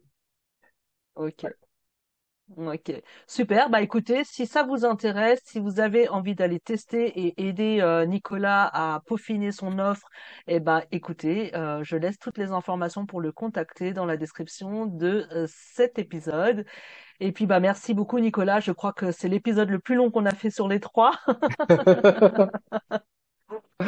Ok. Ok, super. Bah écoutez, si ça vous intéresse, si vous avez envie d'aller tester et aider euh, Nicolas à peaufiner son offre, eh ben écoutez, euh, je laisse toutes les informations pour le contacter dans la description de euh, cet épisode. Et puis bah merci beaucoup Nicolas. Je crois que c'est l'épisode le plus long qu'on a fait sur les trois.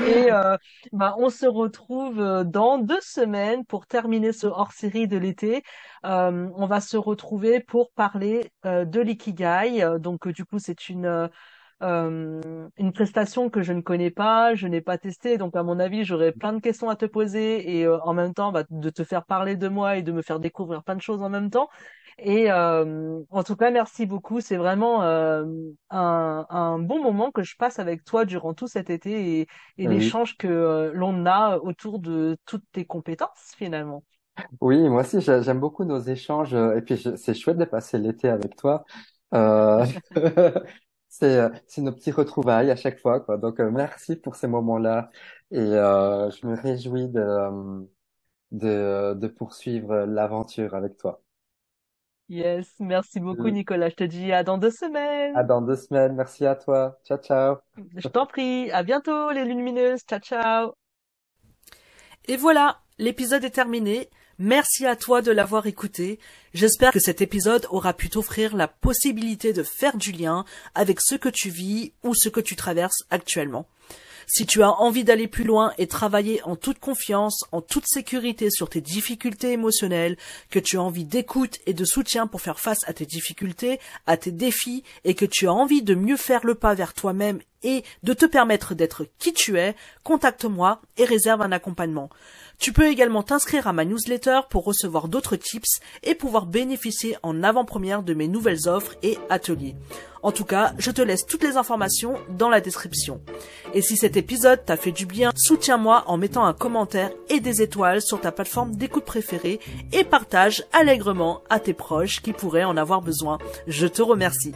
Et euh, bah, on se retrouve euh, dans deux semaines pour terminer ce hors-série de l'été. Euh, on va se retrouver pour parler de l'ikigai. Donc du coup, c'est une une prestation que je ne connais pas, je n'ai pas testé. Donc à mon avis, j'aurai plein de questions à te poser et en même temps, bah, de te faire parler de moi et de me faire découvrir plein de choses en même temps. Et euh, en tout cas, merci beaucoup. C'est vraiment euh, un, un, bon moment que je passe avec toi durant tout cet été et, et l'échange que euh, l'on a autour de toutes tes compétences finalement. Oui, moi aussi, j'aime beaucoup nos échanges et puis c'est chouette de passer l'été avec toi. Euh, c'est c'est nos petits retrouvailles à chaque fois, quoi. Donc merci pour ces moments-là et je me réjouis de de, de poursuivre l'aventure avec toi. Yes, merci beaucoup mm. Nicolas. Je te dis à dans deux semaines. À dans deux semaines. Merci à toi. Ciao, ciao. Je t'en prie. À bientôt les lumineuses. Ciao, ciao. Et voilà, l'épisode est terminé. Merci à toi de l'avoir écouté. J'espère que cet épisode aura pu t'offrir la possibilité de faire du lien avec ce que tu vis ou ce que tu traverses actuellement. Si tu as envie d'aller plus loin et travailler en toute confiance, en toute sécurité sur tes difficultés émotionnelles, que tu as envie d'écoute et de soutien pour faire face à tes difficultés, à tes défis, et que tu as envie de mieux faire le pas vers toi-même et de te permettre d'être qui tu es, contacte-moi et réserve un accompagnement. Tu peux également t'inscrire à ma newsletter pour recevoir d'autres tips et pouvoir bénéficier en avant-première de mes nouvelles offres et ateliers. En tout cas, je te laisse toutes les informations dans la description. Et si cet épisode t'a fait du bien, soutiens-moi en mettant un commentaire et des étoiles sur ta plateforme d'écoute préférée et partage allègrement à tes proches qui pourraient en avoir besoin. Je te remercie.